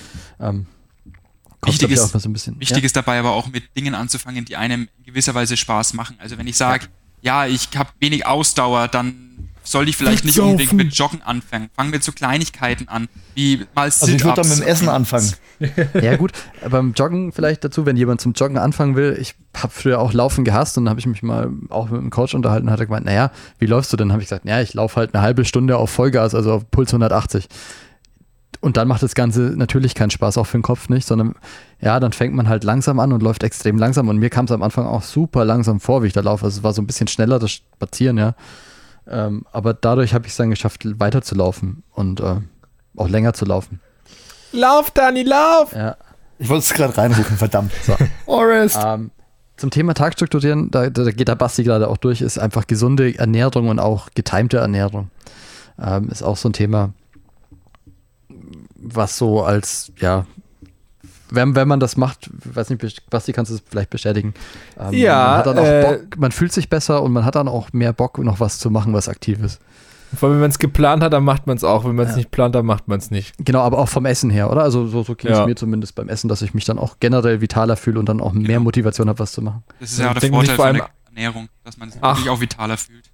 Ähm, kommt, Wichtig ist- so ein bisschen. Wichtig ist dabei aber auch mit Dingen anzufangen, die einem in gewisser Weise Spaß machen. Also wenn ich sage, ja, ich habe wenig Ausdauer, dann soll ich vielleicht nicht Saufen. unbedingt mit Joggen anfangen. Fangen wir zu Kleinigkeiten an, wie mal Also ich würde dann mit dem Essen anfangen. Ja. (laughs) ja gut, beim Joggen vielleicht dazu, wenn jemand zum Joggen anfangen will, ich habe früher auch Laufen gehasst und dann habe ich mich mal auch mit einem Coach unterhalten und hat er gemeint, naja, wie läufst du denn? Habe ich gesagt, naja, ich laufe halt eine halbe Stunde auf Vollgas, also auf Puls 180. und dann macht das Ganze natürlich keinen Spaß, auch für den Kopf nicht, sondern ja, dann fängt man halt langsam an und läuft extrem langsam. Und mir kam es am Anfang auch super langsam vor, wie ich da laufe. Also es war so ein bisschen schneller das Spazieren, ja. Ähm, aber dadurch habe ich es dann geschafft, weiterzulaufen und äh, auch länger zu laufen. Lauf, Dani, lauf! Ja. Ich wollte es gerade reinrufen, verdammt. So. (laughs) Forrest. Ähm, zum Thema Tag strukturieren, da, da geht der Basti gerade auch durch, ist einfach gesunde Ernährung und auch getimte Ernährung. Ähm, ist auch so ein Thema, was so als, ja, wenn, wenn man das macht, weiß nicht, Basti, kannst du es vielleicht bestätigen. Ähm, Ja, man, hat dann auch äh, Bock, man fühlt sich besser und man hat dann auch mehr Bock, noch was zu machen, was aktiv ist. Vor allem, wenn man es geplant hat, dann macht man es auch. Wenn man es Ja. nicht plant, dann macht man es nicht. Genau, aber auch vom Essen her, oder? Also so, so ging es Ja. mir zumindest beim Essen, dass ich mich dann auch generell vitaler fühle und dann auch mehr Genau. Motivation habe, was zu machen. Das ist ja auch der Vorteil vor von allem- der Ernährung, dass man sich auch vitaler fühlt.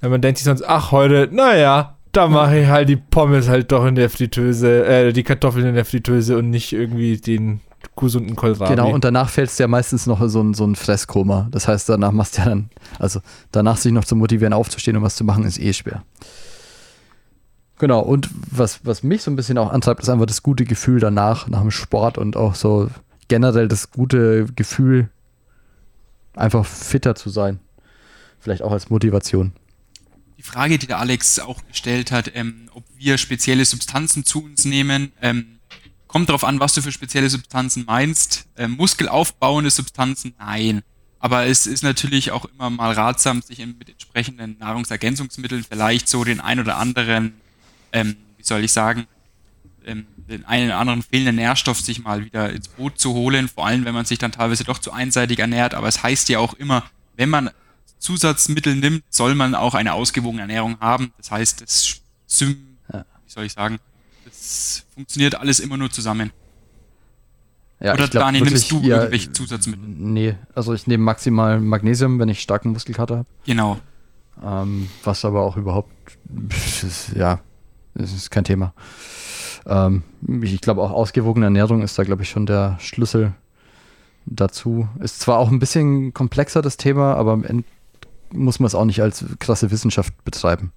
Wenn man denkt sich sonst, ach, heute, naja, da mache ich halt die Pommes halt doch in der Fritteuse, äh, die Kartoffeln in der Fritteuse und nicht irgendwie den gesunden Kohlrabi. Genau, und danach fällt es dir meistens noch so ein, so ein Fresskoma. Das heißt, danach machst du ja dann, also danach sich noch zu motivieren, aufzustehen und was zu machen, ist eh schwer. Genau, und was, was mich so ein bisschen auch antreibt, ist einfach das gute Gefühl danach, nach dem Sport und auch so generell das gute Gefühl, einfach fitter zu sein. Vielleicht auch als Motivation. Die Frage, die der Alex auch gestellt hat, ähm, ob wir spezielle Substanzen zu uns nehmen, ähm, kommt darauf an, was du für spezielle Substanzen meinst. Ähm, muskelaufbauende Substanzen, nein. Aber es ist natürlich auch immer mal ratsam, sich in- mit entsprechenden Nahrungsergänzungsmitteln vielleicht so den ein oder anderen, ähm, wie soll ich sagen, ähm, den einen oder anderen fehlenden Nährstoff sich mal wieder ins Boot zu holen, vor allem wenn man sich dann teilweise doch zu einseitig ernährt. Aber es heißt ja auch immer, wenn man Zusatzmittel nimmt, soll man auch eine ausgewogene Ernährung haben. Das heißt, das Sym, Ja. wie soll ich sagen, das funktioniert alles immer nur zusammen. Ja, Oder glaub Dani, nimmst du eher- irgendwelche Zusatzmittel? Nee, also ich nehme maximal Magnesium, wenn ich starken Muskelkater habe. Genau. Ähm, was aber auch überhaupt, ist, ja, es ist kein Thema. Ähm, ich glaube auch ausgewogene Ernährung ist da, glaube ich, schon der Schlüssel dazu. Ist zwar auch ein bisschen komplexer das Thema, aber am Ende muss man es auch nicht als krasse Wissenschaft betreiben.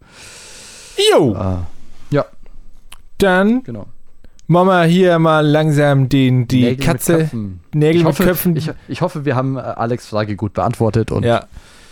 Jo, Äh, ja, dann genau. machen wir hier mal langsam den, die Nägel mit Katze, Köpfen. Nägel ich mit hoffe, Köpfen. Ich, ich hoffe, wir haben äh, Alex Frage gut beantwortet und Ja.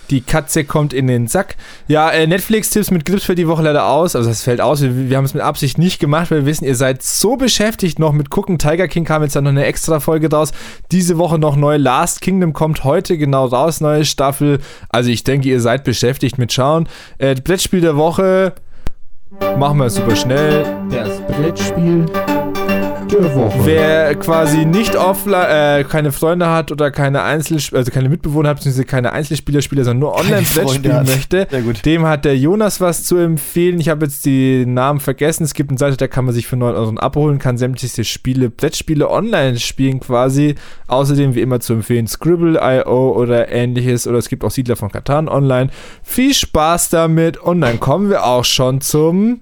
Die Katze kommt in den Sack. Ja, äh, Netflix-Tipps mit Grips fällt die Woche leider aus. Also das fällt aus. Wir, wir haben es mit Absicht nicht gemacht, weil wir wissen, ihr seid so beschäftigt noch mit gucken. Tiger King kam jetzt dann noch eine extra Folge raus. Diese Woche noch neu. Last Kingdom kommt heute genau raus, neue Staffel. Also ich denke, ihr seid beschäftigt mit Schauen. Äh, Brettspiel der Woche machen wir super schnell. Das Brettspiel der Woche. Wer quasi nicht offline, äh, keine Freunde hat oder keine Einzel, also keine Mitbewohner hat, beziehungsweise keine Einzelspieler spielt, sondern nur online Freunde spielen hat. möchte, dem hat der Jonas was zu empfehlen. Ich habe jetzt die Namen vergessen. Es gibt eine Seite, da kann man sich für 9 Euro abholen, kann sämtliche Spiele, Brettspiele online spielen quasi. Außerdem wie immer zu empfehlen Scribble.io oder ähnliches oder es gibt auch Siedler von Katan online. Viel Spaß damit und dann kommen wir auch schon zum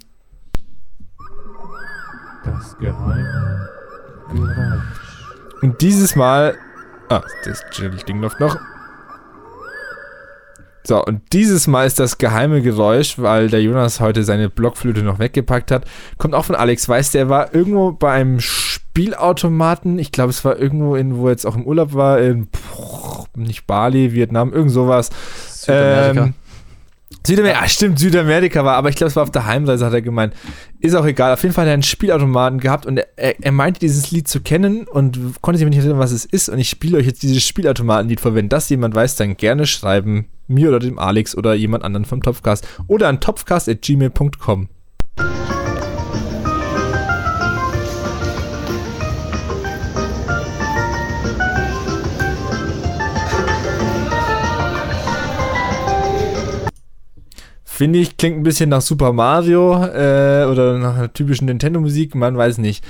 Das geheime Geräusch. Und dieses Mal. Ah, das Ding läuft noch. So, und dieses Mal ist das geheime Geräusch, weil der Jonas heute seine Blockflöte noch weggepackt hat. Kommt auch von Alex Weiß, der war irgendwo bei einem Spielautomaten. Ich glaube, es war irgendwo in, wo er jetzt auch im Urlaub war, in nicht Bali, Vietnam, irgend sowas. Südamerika. Ähm, Südamerika, ah, stimmt, Südamerika war, aber ich glaube, es war auf der Heimreise, hat er gemeint. Ist auch egal. Auf jeden Fall hat er einen Spielautomaten gehabt und er, er, meinte, dieses Lied zu kennen und konnte sich nicht erinnern, was es ist. Und ich spiele euch jetzt dieses Spielautomatenlied vor. Wenn das jemand weiß, dann gerne schreiben. Mir oder dem Alex oder jemand anderen vom Topfcast. Oder an topfcast.gmail.com. Finde ich, klingt ein bisschen nach Super Mario äh, oder nach einer typischen Nintendo-Musik, man weiß nicht.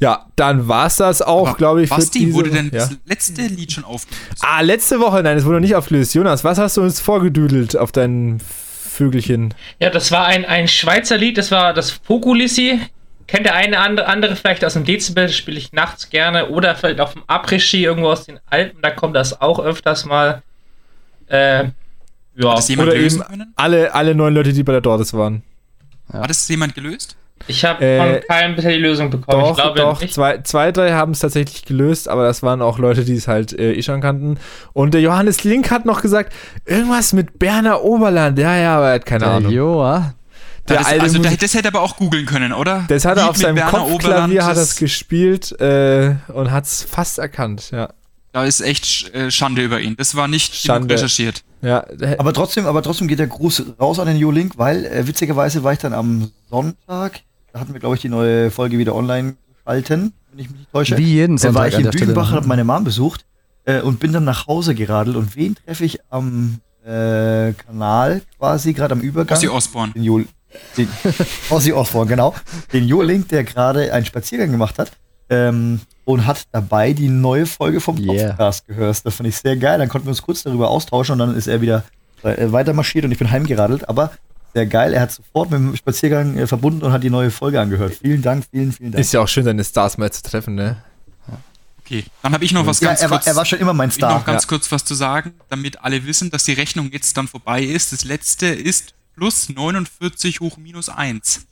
Ja, dann war's das auch, glaube ich. für Basti, diese- wurde denn ja. das letzte Lied schon aufgenommen? Ah, letzte Woche, nein, es wurde noch nicht aufgelöst. Jonas, was hast du uns vorgedüdelt auf dein Vögelchen? Ja, das war ein, ein Schweizer Lied, das war das Fokulissi. Kennt der eine andere, andere vielleicht aus dem Dezibel, das spiele ich nachts gerne. Oder vielleicht auf dem Après-Ski irgendwo aus den Alpen, da kommt das auch öfters mal. Äh, ja, Hat das jemand Oder lösen eben können? alle, alle neun Leute, die bei der Dortes waren. Hat das jemand gelöst? Ich habe Äh, von keinem bisher die Lösung bekommen. Doch, ich glaube doch, nicht. zwei, zwei, drei haben es tatsächlich gelöst, aber das waren auch Leute, die es halt äh, eh schon kannten. Und der Johannes Link hat noch gesagt, irgendwas mit Berner Oberland. Ja, ja, aber er hat keine Der Ahnung. Joa. Der das, alte also Musik- das hätte er aber auch googeln können, oder? Das hat er Lied auf seinem Werner Kopfklavier Oberland, hat das- gespielt äh, und hat es fast erkannt. Ja, Da ist echt äh, Schande über ihn. Das war nicht Schande. recherchiert. Ja. Aber trotzdem, aber trotzdem geht der Gruß raus an den Jo-Link, weil äh, witzigerweise war ich dann am Sonntag, da hatten wir, glaube ich, die neue Folge wieder online geschalten, wenn ich mich nicht täusche. Wie jeden Da war Sonntag ich in Stelle. Dübenbach, habe meine Mom besucht äh, und bin dann nach Hause geradelt. Und wen treffe ich am äh, Kanal quasi, gerade am Übergang? Ossi Osborn. den Jo, den, (laughs) Ozzy Osbourne, genau. Den Jo-Link, der gerade einen Spaziergang gemacht hat ähm, und hat dabei die neue Folge vom Yeah. Podcast gehört. Das fand ich sehr geil. Dann konnten wir uns kurz darüber austauschen und dann ist er wieder äh, weiter marschiert und ich bin heimgeradelt. Aber sehr geil, er hat sofort mit dem Spaziergang äh, verbunden und hat die neue Folge angehört. Vielen Dank, vielen, vielen Dank. ist ja auch schön, seine Stars mal zu treffen, ne? Okay, dann habe ich noch was ja, ganz er, war, kurz. er war schon immer mein ich noch Star. ganz kurz was zu sagen, damit alle wissen, dass die Rechnung jetzt dann vorbei ist. Das letzte ist plus 49 hoch minus 1.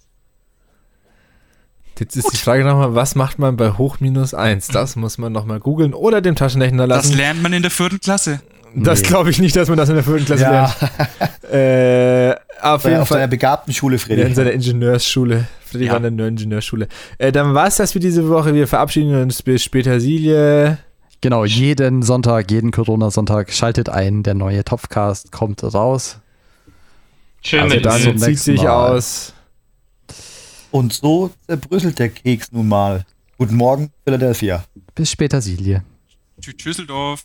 Jetzt ist die Frage nochmal, was macht man bei hoch minus 1? Das muss man nochmal googeln oder dem Taschenrechner Das lassen. lernt man in der vierten Klasse. Das Nee. glaube ich nicht, dass man das in der vierten Klasse Ja, lernt. (laughs) Äh, auf jeden auf seiner Fall begabten Schule, ja, Freddy. in seiner Ingenieursschule. Freddy Ja. war in der Ingenieursschule. Äh, dann war es das für diese Woche. Wir verabschieden uns bis später, Silje. Genau, jeden Sonntag, jeden Corona-Sonntag schaltet ein, der neue Topfcast kommt raus. Schön Also mit dann zum zieht sich Mal. aus. Und so zerbröselt der Keks nun mal. Guten Morgen, Philadelphia. Bis später, Silje. Tschüss, Düsseldorf.